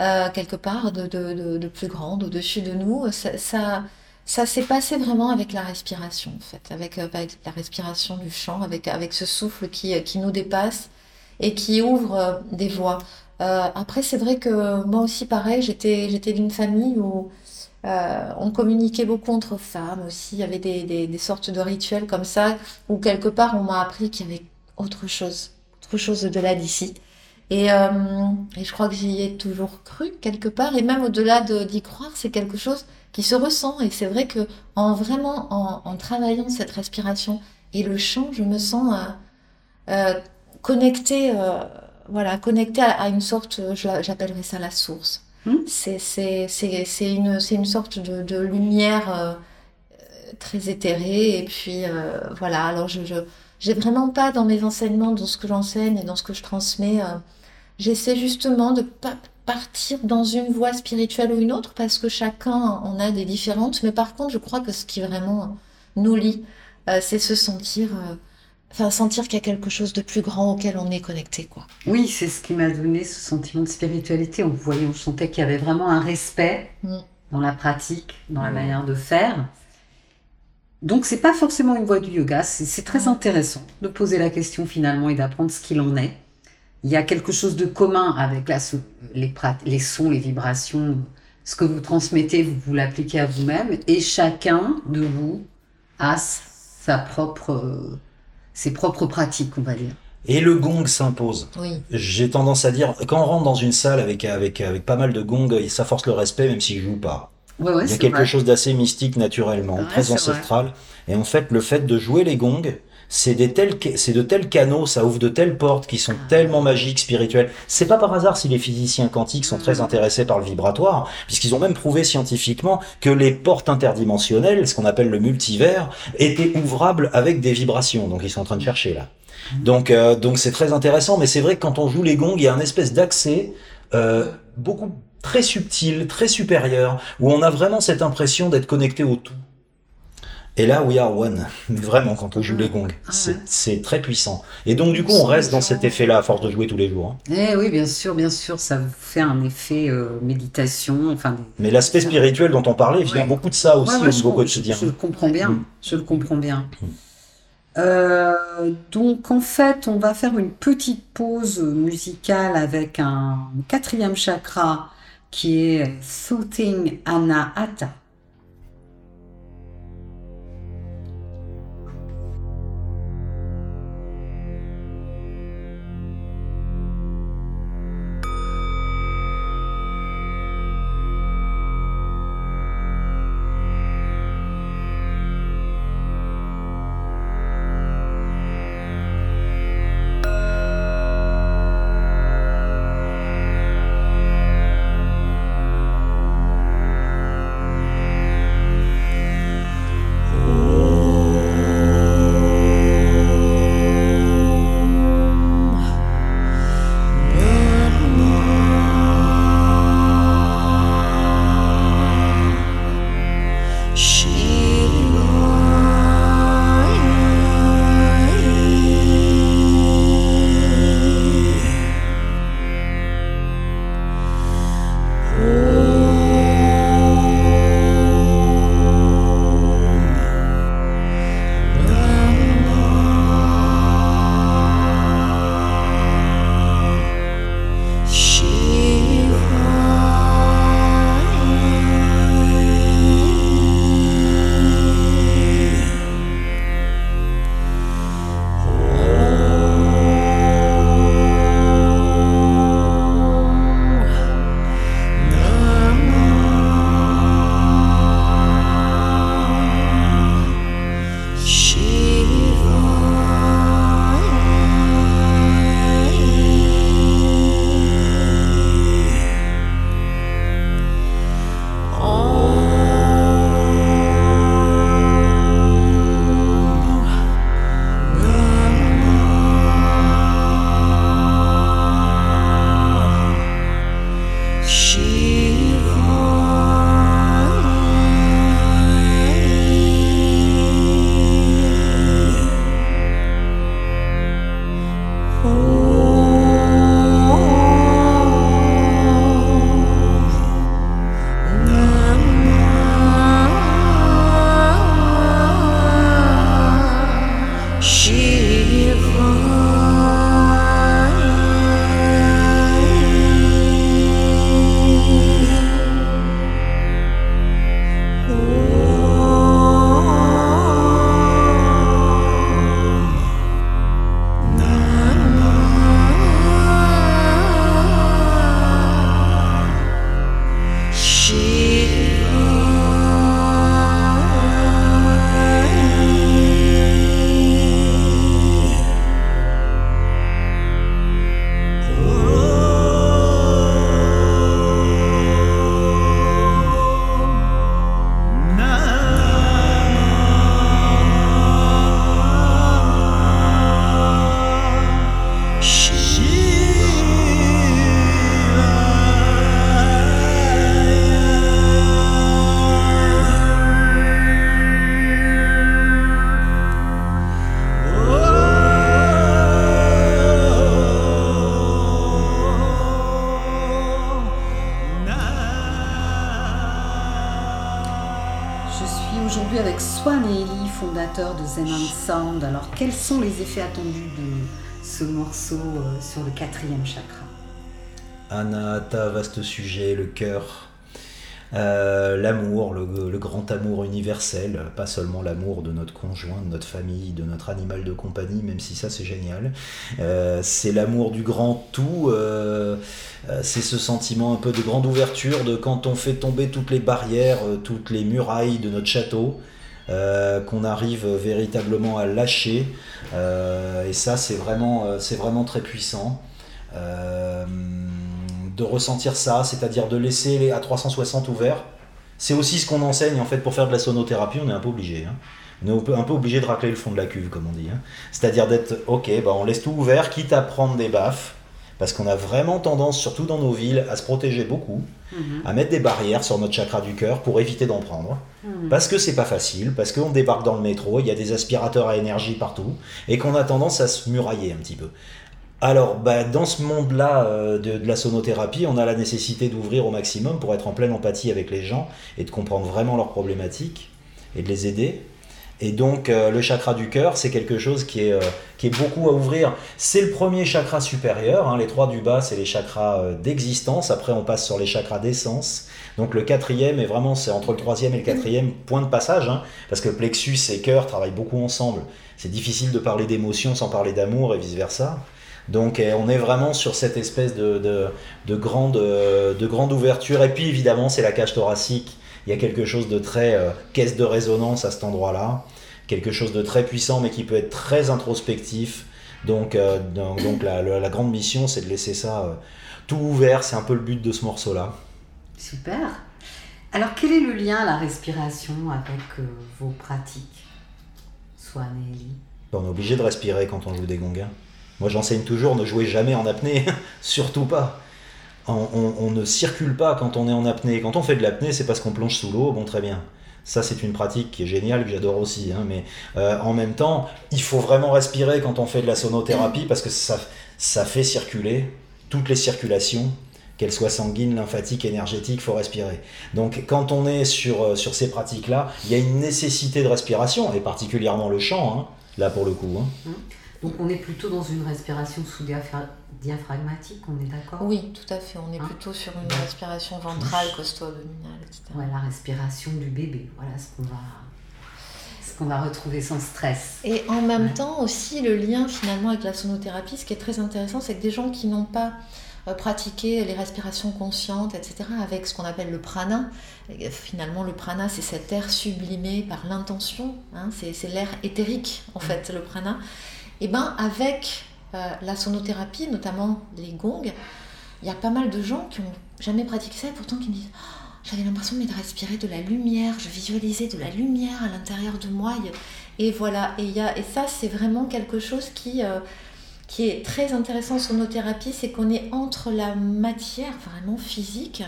euh, quelque part, de, de, de, de plus grand, au-dessus de nous, ça, ça, ça s'est passé vraiment avec la respiration, en fait, avec, euh, avec la respiration du chant, avec, avec ce souffle qui, qui nous dépasse et qui ouvre euh, des voies. Euh, après, c'est vrai que moi aussi, pareil, j'étais, j'étais d'une famille où euh, on communiquait beaucoup entre femmes aussi. Il y avait des, des, des sortes de rituels comme ça, où quelque part on m'a appris qu'il y avait autre chose, autre chose au-delà d'ici. Et, euh, et je crois que j'y ai toujours cru quelque part. Et même au-delà de- d'y croire, c'est quelque chose qui se ressent. Et c'est vrai que en vraiment en, en travaillant cette respiration et le chant, je me sens euh, euh, connectée, euh, voilà, connectée à, à une sorte, j'appellerais ça la source. Hmm. C'est une, une sorte de, de lumière très éthérée. Et puis voilà, alors je, je, j'ai vraiment pas dans mes enseignements, dans ce que j'enseigne et dans ce que je transmets, euh, j'essaie justement de pas partir dans une voie spirituelle ou une autre parce que chacun en a des différentes. Mais par contre, je crois que ce qui vraiment nous lie, euh, c'est se sentir, euh, enfin sentir qu'il y a quelque chose de plus grand auquel on est connecté, quoi. Oui, c'est ce qui m'a donné ce sentiment de spiritualité. On voyait, on sentait qu'il y avait vraiment un respect Mm. dans la pratique, dans la Mm. manière de faire. Donc, c'est pas forcément une voie du yoga. C'est très Mm. intéressant de poser la question finalement et d'apprendre ce qu'il en est. Il y a quelque chose de commun avec la, les, sons, les vibrations. Ce que vous transmettez, vous, vous l'appliquez à vous-même. Et chacun de vous a sa propre, ses propres pratiques, on va dire. Et le gong s'impose. Oui. J'ai tendance à dire, quand on rentre dans une salle avec, avec, avec pas mal de gongs, ça force le respect même s'ils jouent pas. Ouais, ouais, Il y a c'est quelque vrai. chose d'assez mystique naturellement, Ouais, très ancestral. Et en fait, le fait de jouer les gongs, c'est des tels, c'est de tels canaux, ça ouvre de telles portes qui sont tellement magiques, spirituelles. C'est pas par hasard si les physiciens quantiques sont très intéressés par le vibratoire, puisqu'ils ont même prouvé scientifiquement que les portes interdimensionnelles, ce qu'on appelle le multivers, étaient ouvrables avec des vibrations. Donc ils sont en train de chercher là. Mm. Donc euh, donc c'est très intéressant, mais c'est vrai que quand on joue les gongs, il y a un espèce d'accès euh, beaucoup très subtil, très supérieur, où on a vraiment cette impression d'être connecté au tout. Et là, we are one. Mais Vraiment, quand on joue les gongs, Ah c'est ouais. c'est très puissant. Et donc, du coup, on reste dans cet effet-là à force de jouer tous les jours. hein. Eh oui, bien sûr, bien sûr, ça vous fait un effet euh, méditation. Enfin, Mais l'aspect spirituel dont on parlait vient Ouais. beaucoup de ça aussi Ouais, au niveau quotidien. je le comprends bien. Mm. Je le comprends bien. Mm. Euh, donc, en fait, on va faire une petite pause musicale avec un quatrième chakra qui est Soothing Anahata. Sound. Alors, quels sont les effets attendus de ce morceau euh, sur le quatrième chakra? Anahata, vaste sujet, le cœur, euh, l'amour, le, grand amour universel, pas seulement l'amour de notre conjoint, de notre famille, de notre animal de compagnie, même si ça c'est génial. Euh, c'est l'amour du grand tout, c'est ce sentiment un peu de grande ouverture, de quand on fait tomber toutes les barrières, toutes les murailles de notre château. Euh, qu'on arrive véritablement à lâcher. Euh, et ça, c'est vraiment, euh, très puissant. de ressentir ça, c'est-à-dire de laisser les A360 ouverts. C'est aussi ce qu'on enseigne en fait pour faire de la sonothérapie, on est un peu obligé. Hein. On est un peu obligé de racler le fond de la cuve, comme on dit. Hein. C'est-à-dire d'être, ok, bah on laisse tout ouvert, quitte à prendre des baffes, parce qu'on a vraiment tendance, surtout dans nos villes, à se protéger beaucoup, mhm. à mettre des barrières sur notre chakra du cœur pour éviter d'en prendre. Mhm. Parce que c'est pas facile, parce qu'on débarque dans le métro, il y a des aspirateurs à énergie partout, et qu'on a tendance à se murailler un petit peu. Alors, bah, dans ce monde-là euh, de, de, la sonothérapie, on a la nécessité d'ouvrir au maximum pour être en pleine empathie avec les gens et de comprendre vraiment leurs problématiques et de les aider. Et donc euh, le chakra du cœur, c'est quelque chose qui est, euh, qui est beaucoup à ouvrir. C'est le premier chakra supérieur, hein. les trois du bas, c'est les chakras euh, d'existence, après on passe sur les chakras d'essence. Donc le quatrième est vraiment, c'est entre le troisième et le quatrième point de passage, hein, parce que plexus et cœur travaillent beaucoup ensemble. C'est difficile de parler d'émotion sans parler d'amour et vice-versa. Donc on est vraiment sur cette espèce de, de, de, grande, de grande ouverture. Et puis évidemment, c'est la cage thoracique il y a quelque chose de très euh, caisse de résonance à cet endroit-là, quelque chose de très puissant mais qui peut être très introspectif. Donc, euh, donc, la, grande mission, c'est de laisser ça euh, tout ouvert. C'est un peu le but de ce morceau-là. Super. Alors, quel est le lien à la respiration avec vos pratiques, Swan et Ellie? On est obligé de respirer quand on joue des gongas. Moi, j'enseigne toujours ne jouez jamais en apnée, surtout pas on, ne circule pas quand on est en apnée. Quand on fait de l'apnée, c'est parce qu'on plonge sous l'eau, bon très bien. Ça, c'est une pratique qui est géniale, que j'adore aussi. Hein, mais euh, en même temps, il faut vraiment respirer quand on fait de la sonothérapie parce que ça, fait circuler toutes les circulations, qu'elles soient sanguines, lymphatiques, énergétiques, il faut respirer. Donc quand on est sur, euh, sur ces pratiques-là, il y a une nécessité de respiration, et particulièrement le chant, hein, là pour le coup. Hein. Mmh. Donc on est plutôt dans une respiration sous diaphragmatique, on est d'accord? Oui, tout à fait. On est hein? plutôt sur une respiration ventrale, costo-abdominale, etc. Ouais, la respiration du bébé. Voilà ce qu'on va ce qu'on va retrouver sans stress. Et en même temps aussi le lien finalement avec la sonothérapie, ce qui est très intéressant, c'est que des gens qui n'ont pas euh, pratiqué les respirations conscientes, etc., avec ce qu'on appelle le prana. finalement, le prana, c'est cet air sublimé par l'intention, hein, c'est l'air éthérique, en fait, le prana. Et ben avec la sonothérapie, notamment les gongs, il y a pas mal de gens qui n'ont jamais pratiqué ça et pourtant qui me disent oh, j'avais l'impression de respirer de la lumière, je visualisais de la lumière à l'intérieur de moi. Et voilà, et, y a, et ça c'est vraiment quelque chose qui, euh, qui est très intéressant en sonothérapie, c'est qu'on est entre la matière vraiment physique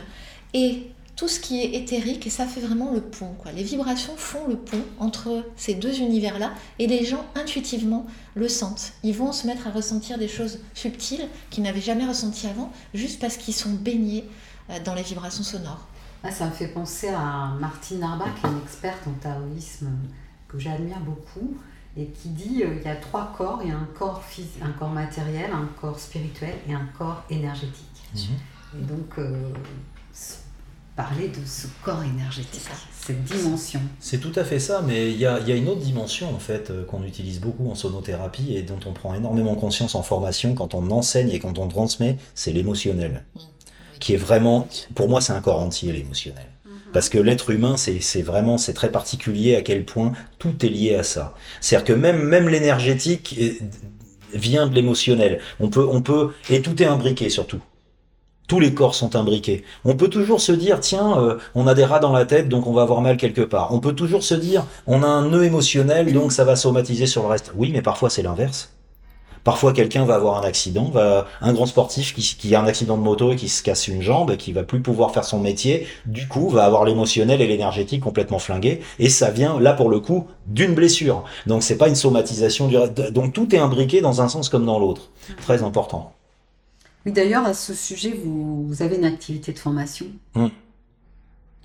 et tout ce qui est éthérique et ça fait vraiment le pont. Quoi. Les vibrations font le pont entre ces deux univers-là et les gens intuitivement le sentent. Ils vont se mettre à ressentir des choses subtiles qu'ils n'avaient jamais ressenties avant juste parce qu'ils sont baignés euh, dans les vibrations sonores. Ah, ça me fait penser à Martine Arbach, une experte en taoïsme que j'admire beaucoup, et qui dit euh, il y a trois corps, il y a un corps, phys- un corps matériel, un corps spirituel et un corps énergétique. Et donc, euh, parler de ce corps énergétique, cette dimension. C'est tout à fait ça, mais il y a, il y a une autre dimension en fait euh, qu'on utilise beaucoup en sonothérapie et dont on prend énormément conscience en formation quand on enseigne et quand on transmet, c'est l'émotionnel, qui est vraiment, pour moi, c'est un corps entier l'émotionnel. Parce que l'être humain, c'est vraiment, c'est très particulier à quel point tout est lié à ça. C'est-à-dire que même, même l'énergétique vient de l'émotionnel. On peut, on peut, et tout est imbriqué surtout. Tous les corps sont imbriqués. On peut toujours se dire, tiens, euh, on a des rats dans la tête, donc on va avoir mal quelque part. On peut toujours se dire, on a un nœud émotionnel, donc ça va somatiser sur le reste. Oui, mais parfois c'est l'inverse. Parfois, quelqu'un va avoir un accident, va un grand sportif qui, qui a un accident de moto et qui se casse une jambe, qui va plus pouvoir faire son métier, du coup, va avoir l'émotionnel et l'énergétique complètement flingués, et ça vient là pour le coup d'une blessure. Donc c'est pas une somatisation du donc tout est imbriqué dans un sens comme dans l'autre. Très important. Oui, d'ailleurs, à ce sujet, vous, vous avez une activité de formation.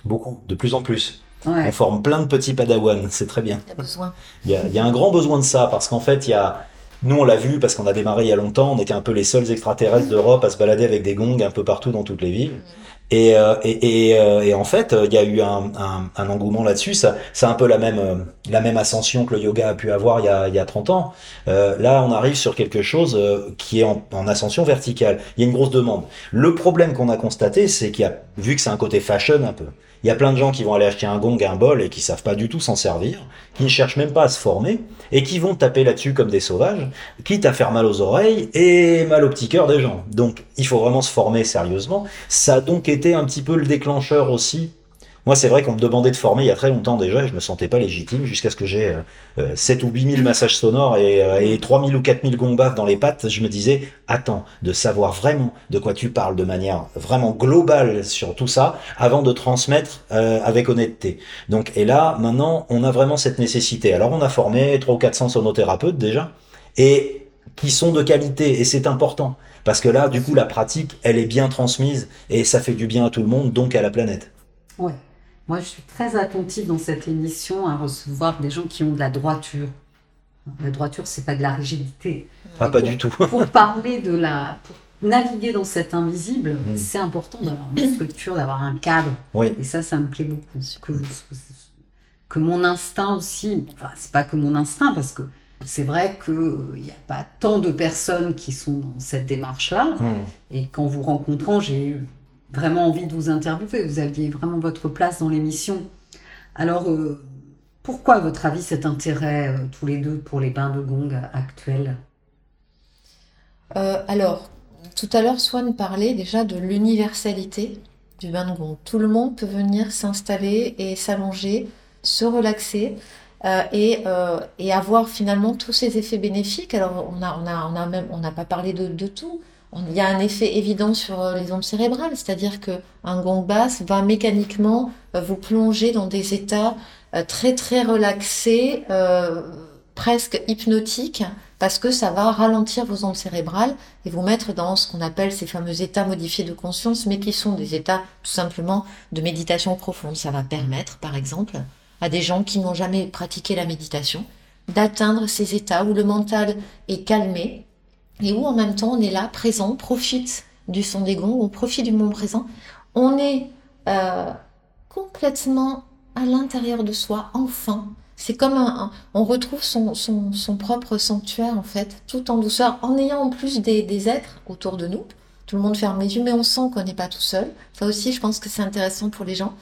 Beaucoup, de plus en plus. Ouais. On forme plein de petits padawans, c'est très bien. Il y a besoin. Il y a, il y a un grand besoin de ça parce qu'en fait, il y a, nous on l'a vu parce qu'on a démarré il y a longtemps, on était un peu les seuls extraterrestres d'Europe à se balader avec des gongs un peu partout dans toutes les villes. Et, euh, et, et, euh, et en fait, il y a eu un, un, un engouement là-dessus. Ça, c'est un peu la même, euh, la même ascension que le yoga a pu avoir il y a, il y a 30 ans. Euh, là, on arrive sur quelque chose euh, qui est en, en ascension verticale. Il y a une grosse demande. Le problème qu'on a constaté, c'est qu'il y a, vu que c'est un côté fashion un peu, il y a plein de gens qui vont aller acheter un gong, un bol et qui savent pas du tout s'en servir, qui ne cherchent même pas à se former et qui vont taper là-dessus comme des sauvages, quitte à faire mal aux oreilles et mal au petit cœur des gens. Donc, il faut vraiment se former sérieusement. Ça a donc été un petit peu le déclencheur aussi. Moi, c'est vrai qu'on me demandait de former il y a très longtemps déjà et je me sentais pas légitime jusqu'à ce que j'ai euh, euh, 7 ou 8 000 massages sonores et, euh, et 3 000 ou 4 000 gongs baffes dans les pattes. Je me disais, attends, de savoir vraiment de quoi tu parles de manière vraiment globale sur tout ça avant de transmettre euh, avec honnêteté. Donc, et là, maintenant, on a vraiment cette nécessité. Alors, on a formé 300 ou 400 sonothérapeutes déjà et qui sont de qualité et c'est important parce que là, du coup, la pratique, elle est bien transmise et ça fait du bien à tout le monde, donc à la planète. Ouais. Moi, je suis très attentive dans cette émission à recevoir des gens qui ont de la droiture. La droiture, c'est pas de la rigidité. Ah, pas du tout. Pour parler de la, pour naviguer dans cet invisible, Mm. c'est important d'avoir une structure, d'avoir un cadre. Oui. Et ça, ça me plaît beaucoup. Que, mon instinct aussi, enfin, c'est pas que mon instinct, parce que c'est vrai qu'il n'y a pas tant de personnes qui sont dans cette démarche-là. Hmm. Et qu'en vous rencontrant, j'ai eu vraiment envie de vous interviewer. Vous aviez vraiment votre place dans l'émission. Alors, euh, pourquoi, à votre avis, cet intérêt, euh, tous les deux, pour les bains de gong actuels? Euh, alors, tout à l'heure, Swan parlait déjà de l'universalité du bain de gong. Tout le monde peut venir s'installer et s'allonger, se relaxer et, avoir finalement tous ces effets bénéfiques. Alors, on a, on a, on a même, on n'a pas parlé de tout. Il y a un effet évident sur euh, les ondes cérébrales, c'est-à-dire que un gong basse va mécaniquement euh, vous plonger dans des états euh, très très relaxés, euh, presque hypnotiques, parce que ça va ralentir vos ondes cérébrales et vous mettre dans ce qu'on appelle ces fameux états modifiés de conscience, mais qui sont des états tout simplement de méditation profonde. Ça va permettre, par exemple, à des gens qui n'ont jamais pratiqué la méditation, d'atteindre ces états où le mental est calmé et où en même temps on est là, présent, on profite du son des gongs, on profite du moment présent. On est euh, complètement à l'intérieur de soi, enfin. C'est comme un, on retrouve son, son, son propre sanctuaire en fait, tout en douceur, en ayant en plus des, des êtres autour de nous. Tout le monde ferme les yeux, mais on sent qu'on n'est pas tout seul. Ça aussi, je pense que c'est intéressant pour les gens.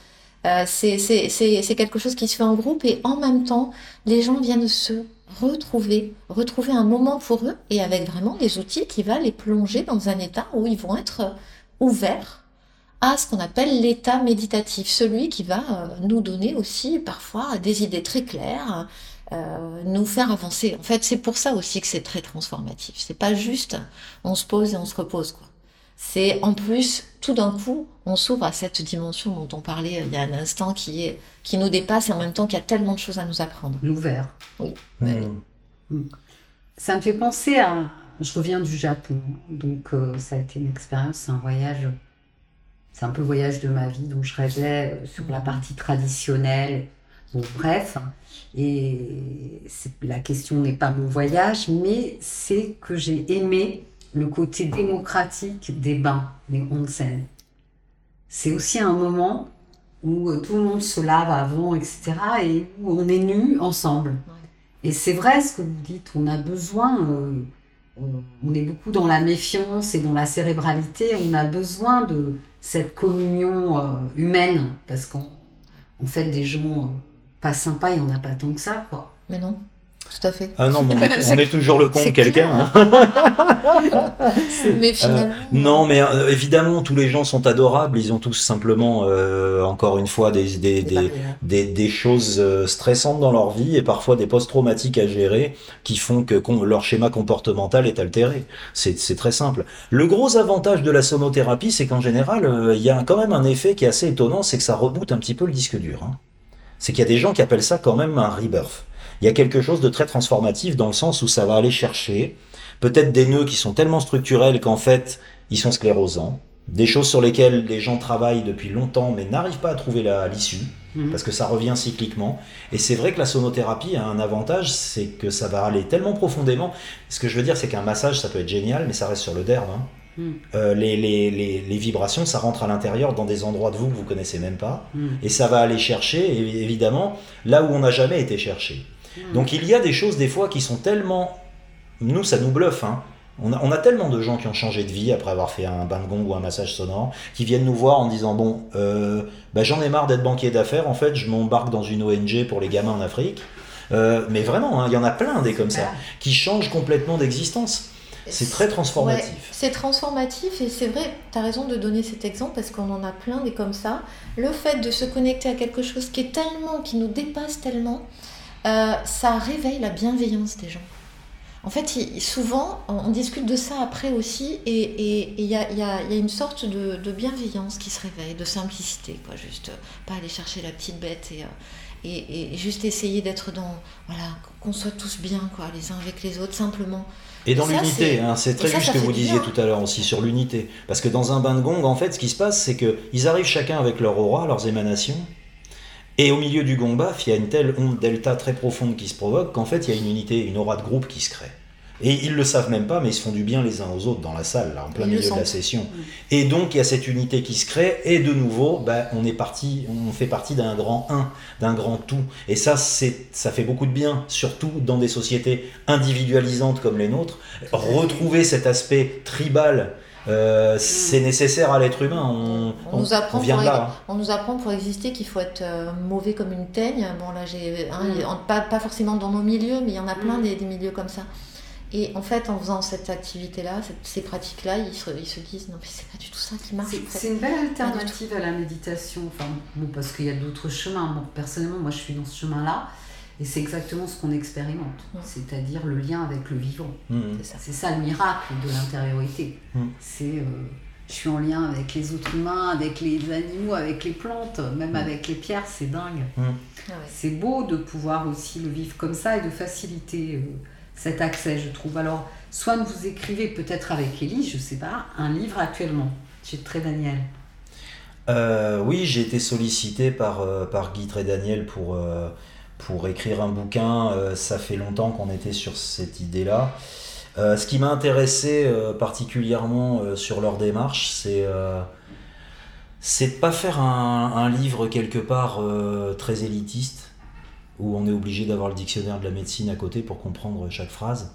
Euh, c'est quelque chose qui se fait en groupe et en même temps, les gens viennent se retrouver, retrouver un moment pour eux et avec vraiment des outils qui va les plonger dans un état où ils vont être ouverts à ce qu'on appelle l'état méditatif, celui qui va euh, nous donner aussi parfois des idées très claires, euh, nous faire avancer. En fait, c'est pour ça aussi que c'est très transformatif. C'est pas juste on se pose et on se repose quoi. C'est en plus tout d'un coup on s'ouvre à cette dimension dont on parlait euh, il y a un instant qui est qui nous dépasse et en même temps qu'il y a tellement de choses à nous apprendre. L'ouvert. Hmm. Ça me fait penser à. Je reviens du Japon, donc euh, ça a été une expérience, c'est un voyage. C'est un peu le voyage de ma vie, donc je rêvais euh, sur la partie traditionnelle, Bon, bref. Et la question n'est pas mon voyage, mais c'est que j'ai aimé le côté démocratique des bains, des onsen. C'est aussi un moment où euh, tout le monde se lave avant, etc. et où on est nus ensemble. Et c'est vrai ce que vous dites, on a besoin, euh, on est beaucoup dans la méfiance et dans la cérébralité, on a besoin de cette communion euh, humaine, parce qu'en fait, des gens pas sympas, il n'y en a pas tant que ça, quoi. Mais non. Tout à fait. Ah non, mais on, est, toujours le con de quelqu'un. Hein. mais finalement. Euh, non, mais euh, évidemment, tous les gens sont adorables. Ils ont tous simplement, euh, encore une fois, des, des, des, des, choses stressantes dans leur vie et parfois des post-traumatiques à gérer qui font que leur schéma comportemental est altéré. C'est très simple. Le gros avantage de la sonothérapie, c'est qu'en général, il y a quand même un effet qui est assez étonnant, c'est que ça reboot un petit peu le disque dur. Hein. C'est qu'il y a des gens qui appellent ça quand même un rebirth il y a quelque chose de très transformatif dans le sens où ça va aller chercher peut-être des nœuds qui sont tellement structurels qu'en fait, ils sont sclérosants, des choses sur lesquelles les gens travaillent depuis longtemps mais n'arrivent pas à trouver l'issue, mhm. parce que ça revient cycliquement. Et c'est vrai que la sonothérapie a un avantage, c'est que ça va aller tellement profondément. Ce que je veux dire, c'est qu'un massage, ça peut être génial, mais ça reste sur le derme. Hein. Mhm. Euh, les, les, les, les, vibrations, ça rentre à l'intérieur dans des endroits de vous que vous connaissez même pas, mhm. et ça va aller chercher, évidemment, là où on n'a jamais été cherché. Donc il y a des choses des fois qui sont tellement... Nous, ça nous bluffe. Hein. On, a, tellement de gens qui ont changé de vie après avoir fait un bain de gong ou un massage sonore, qui viennent nous voir en disant, bon, euh, bah, j'en ai marre d'être banquier d'affaires, en fait, je m'embarque dans une ONG pour les gamins en Afrique. Euh, mais vraiment, hein, il y en a plein des comme ça, qui changent complètement d'existence. C'est très transformatif. c'est transformatif et c'est vrai, tu as raison de donner cet exemple parce qu'on en a plein des comme ça. Le fait de se connecter à quelque chose qui est tellement, qui nous dépasse tellement, euh, ça réveille la bienveillance des gens. En fait, souvent, on, discute de ça après aussi, et il y, a, une sorte de, bienveillance qui se réveille, de simplicité, quoi, juste pas aller chercher la petite bête et, euh, et, juste essayer d'être dans, voilà, qu'on soit tous bien, quoi, les uns avec les autres, simplement. Et dans l'unité, hein, c'est très juste ce que vous disiez tout à l'heure aussi sur l'unité. Parce que dans un bain de gong, en fait, ce qui se passe, c'est qu'ils arrivent chacun avec leur aura, leurs émanations, et au milieu du gombaf, il y a une telle onde delta très profonde qui se provoque qu'en fait, il y a une unité, une aura de groupe qui se crée. Et ils le savent même pas, mais ils se font du bien les uns aux autres dans la salle, là, en plein milieu de la session. Mm. Et donc, il y a cette unité qui se crée, et de nouveau, ben, on est parti, on fait partie d'un grand un, d'un grand tout. Et ça, c'est, ça fait beaucoup de bien, surtout dans des sociétés individualisantes comme les nôtres. Retrouver cet aspect tribal euh, c'est nécessaire à l'être humain. On, nous apprend vient pour, là. On nous apprend pour exister qu'il faut être euh, mauvais comme une teigne. Bon, là, j'ai, hein, mm. pas, pas, forcément dans nos milieux, mais il y en a plein mm. des, des, milieux comme ça. Et en fait, en faisant cette activité-là, ces pratiques-là, ils se, ils se, disent non, mais c'est pas du tout ça qui marche. C'est, une belle alternative à la méditation. Enfin, bon, parce qu'il y a d'autres chemins. personnellement, moi, je suis dans ce chemin-là. Et c'est exactement ce qu'on expérimente, c'est-à-dire le lien avec le vivant. Mmh. C'est ça. le miracle de l'intériorité. Mmh. C'est euh, je suis en lien avec les autres humains, avec les animaux, avec les plantes, même mmh. avec les pierres, c'est dingue. Ah c'est beau de pouvoir aussi le vivre comme ça et de faciliter euh, cet accès, je trouve. Alors, soit vous écrivez peut-être avec Élie, je sais pas, un livre actuellement chez Très Daniel. Euh, oui, j'ai été sollicité par, par Guy Très Daniel pour pour écrire un bouquin, euh, ça fait longtemps qu'on était sur cette idée-là. Euh, ce qui m'a intéressé euh, particulièrement sur leur démarche, c'est c'est de pas faire un, livre quelque part très élitiste, où on est obligé d'avoir le dictionnaire de la médecine à côté pour comprendre chaque phrase.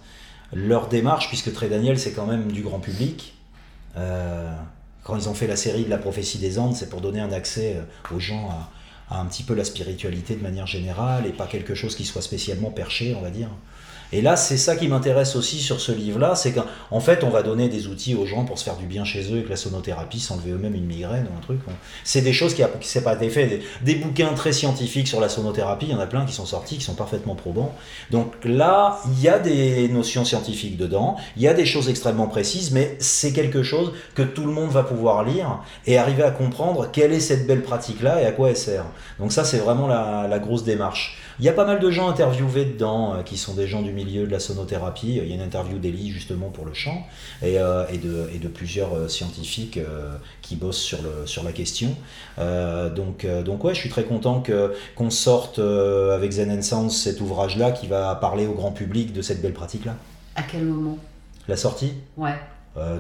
Leur démarche, puisque Très Daniel, c'est quand même du grand public, quand ils ont fait la série de la prophétie des Andes, c'est pour donner un accès aux gens à, un petit peu la spiritualité de manière générale et pas quelque chose qui soit spécialement perché, on va dire. Et là, c'est ça qui m'intéresse aussi sur ce livre-là, c'est qu'en fait, on va donner des outils aux gens pour se faire du bien chez eux avec la sonothérapie, s'enlever eux-mêmes une migraine ou un truc. C'est des choses qui s'est pas été fait. Des, bouquins très scientifiques sur la sonothérapie, il y en a plein qui sont sortis, qui sont parfaitement probants. Donc là, il y a des notions scientifiques dedans, il y a des choses extrêmement précises, mais c'est quelque chose que tout le monde va pouvoir lire et arriver à comprendre quelle est cette belle pratique-là et à quoi elle sert. Donc ça, c'est vraiment la grosse démarche. Il y a pas mal de gens interviewés dedans euh, qui sont des gens du milieu de la sonothérapie. Il y a une interview d'Elie justement pour le chant et, euh, et, de, et de plusieurs euh, scientifiques qui bossent sur, le, sur la question. Donc, donc ouais, je suis très content qu'on sorte avec Zen and Sounds cet ouvrage-là qui va parler au grand public de cette belle pratique-là. À quel moment? La sortie, Ouais.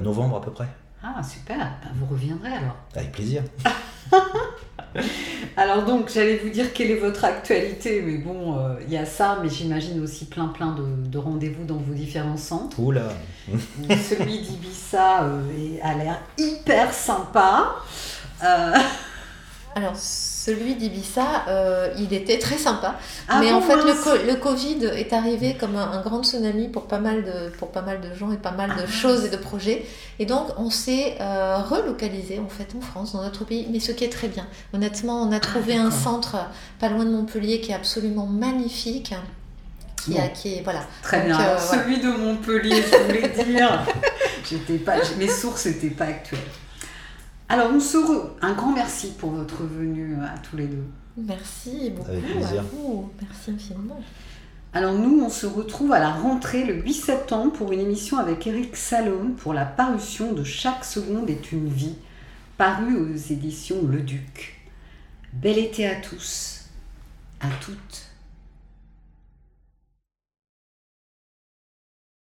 novembre à peu près. Ah, super. Ben, vous reviendrez alors. Avec plaisir. Alors donc, j'allais vous dire quelle est votre actualité, mais bon, euh, il y a ça, mais j'imagine aussi plein plein de, de rendez-vous dans vos différents centres. Oula. Celui d'Ibiza euh, est- a l'air hyper sympa. Euh, Alors, celui d'Ibiza, euh, il était très sympa. ah mais bon, en fait, le, co- le Covid est arrivé comme un, un grand tsunami pour pas, mal de, pour pas mal de gens et pas mal de Ah. choses et de projets. Et donc, on s'est euh, relocalisé en fait en France, dans notre pays, mais ce qui est très bien. Honnêtement, on a trouvé un Ah, centre pas loin de Montpellier qui est absolument magnifique. Qui, a, qui est, voilà. Très Donc, bien. euh. Celui de Montpellier, je voulais dire. Pas, mes sources n'étaient pas actuelles. Alors, on se re- un grand merci pour votre venue à tous les deux. Merci beaucoup Avec plaisir. à vous. Merci infiniment. Alors nous, on se retrouve à la rentrée le 8 septembre pour une émission avec Eric Salone pour la parution de Chaque seconde est une vie, paru aux éditions Le Duc. Bel été à tous, à toutes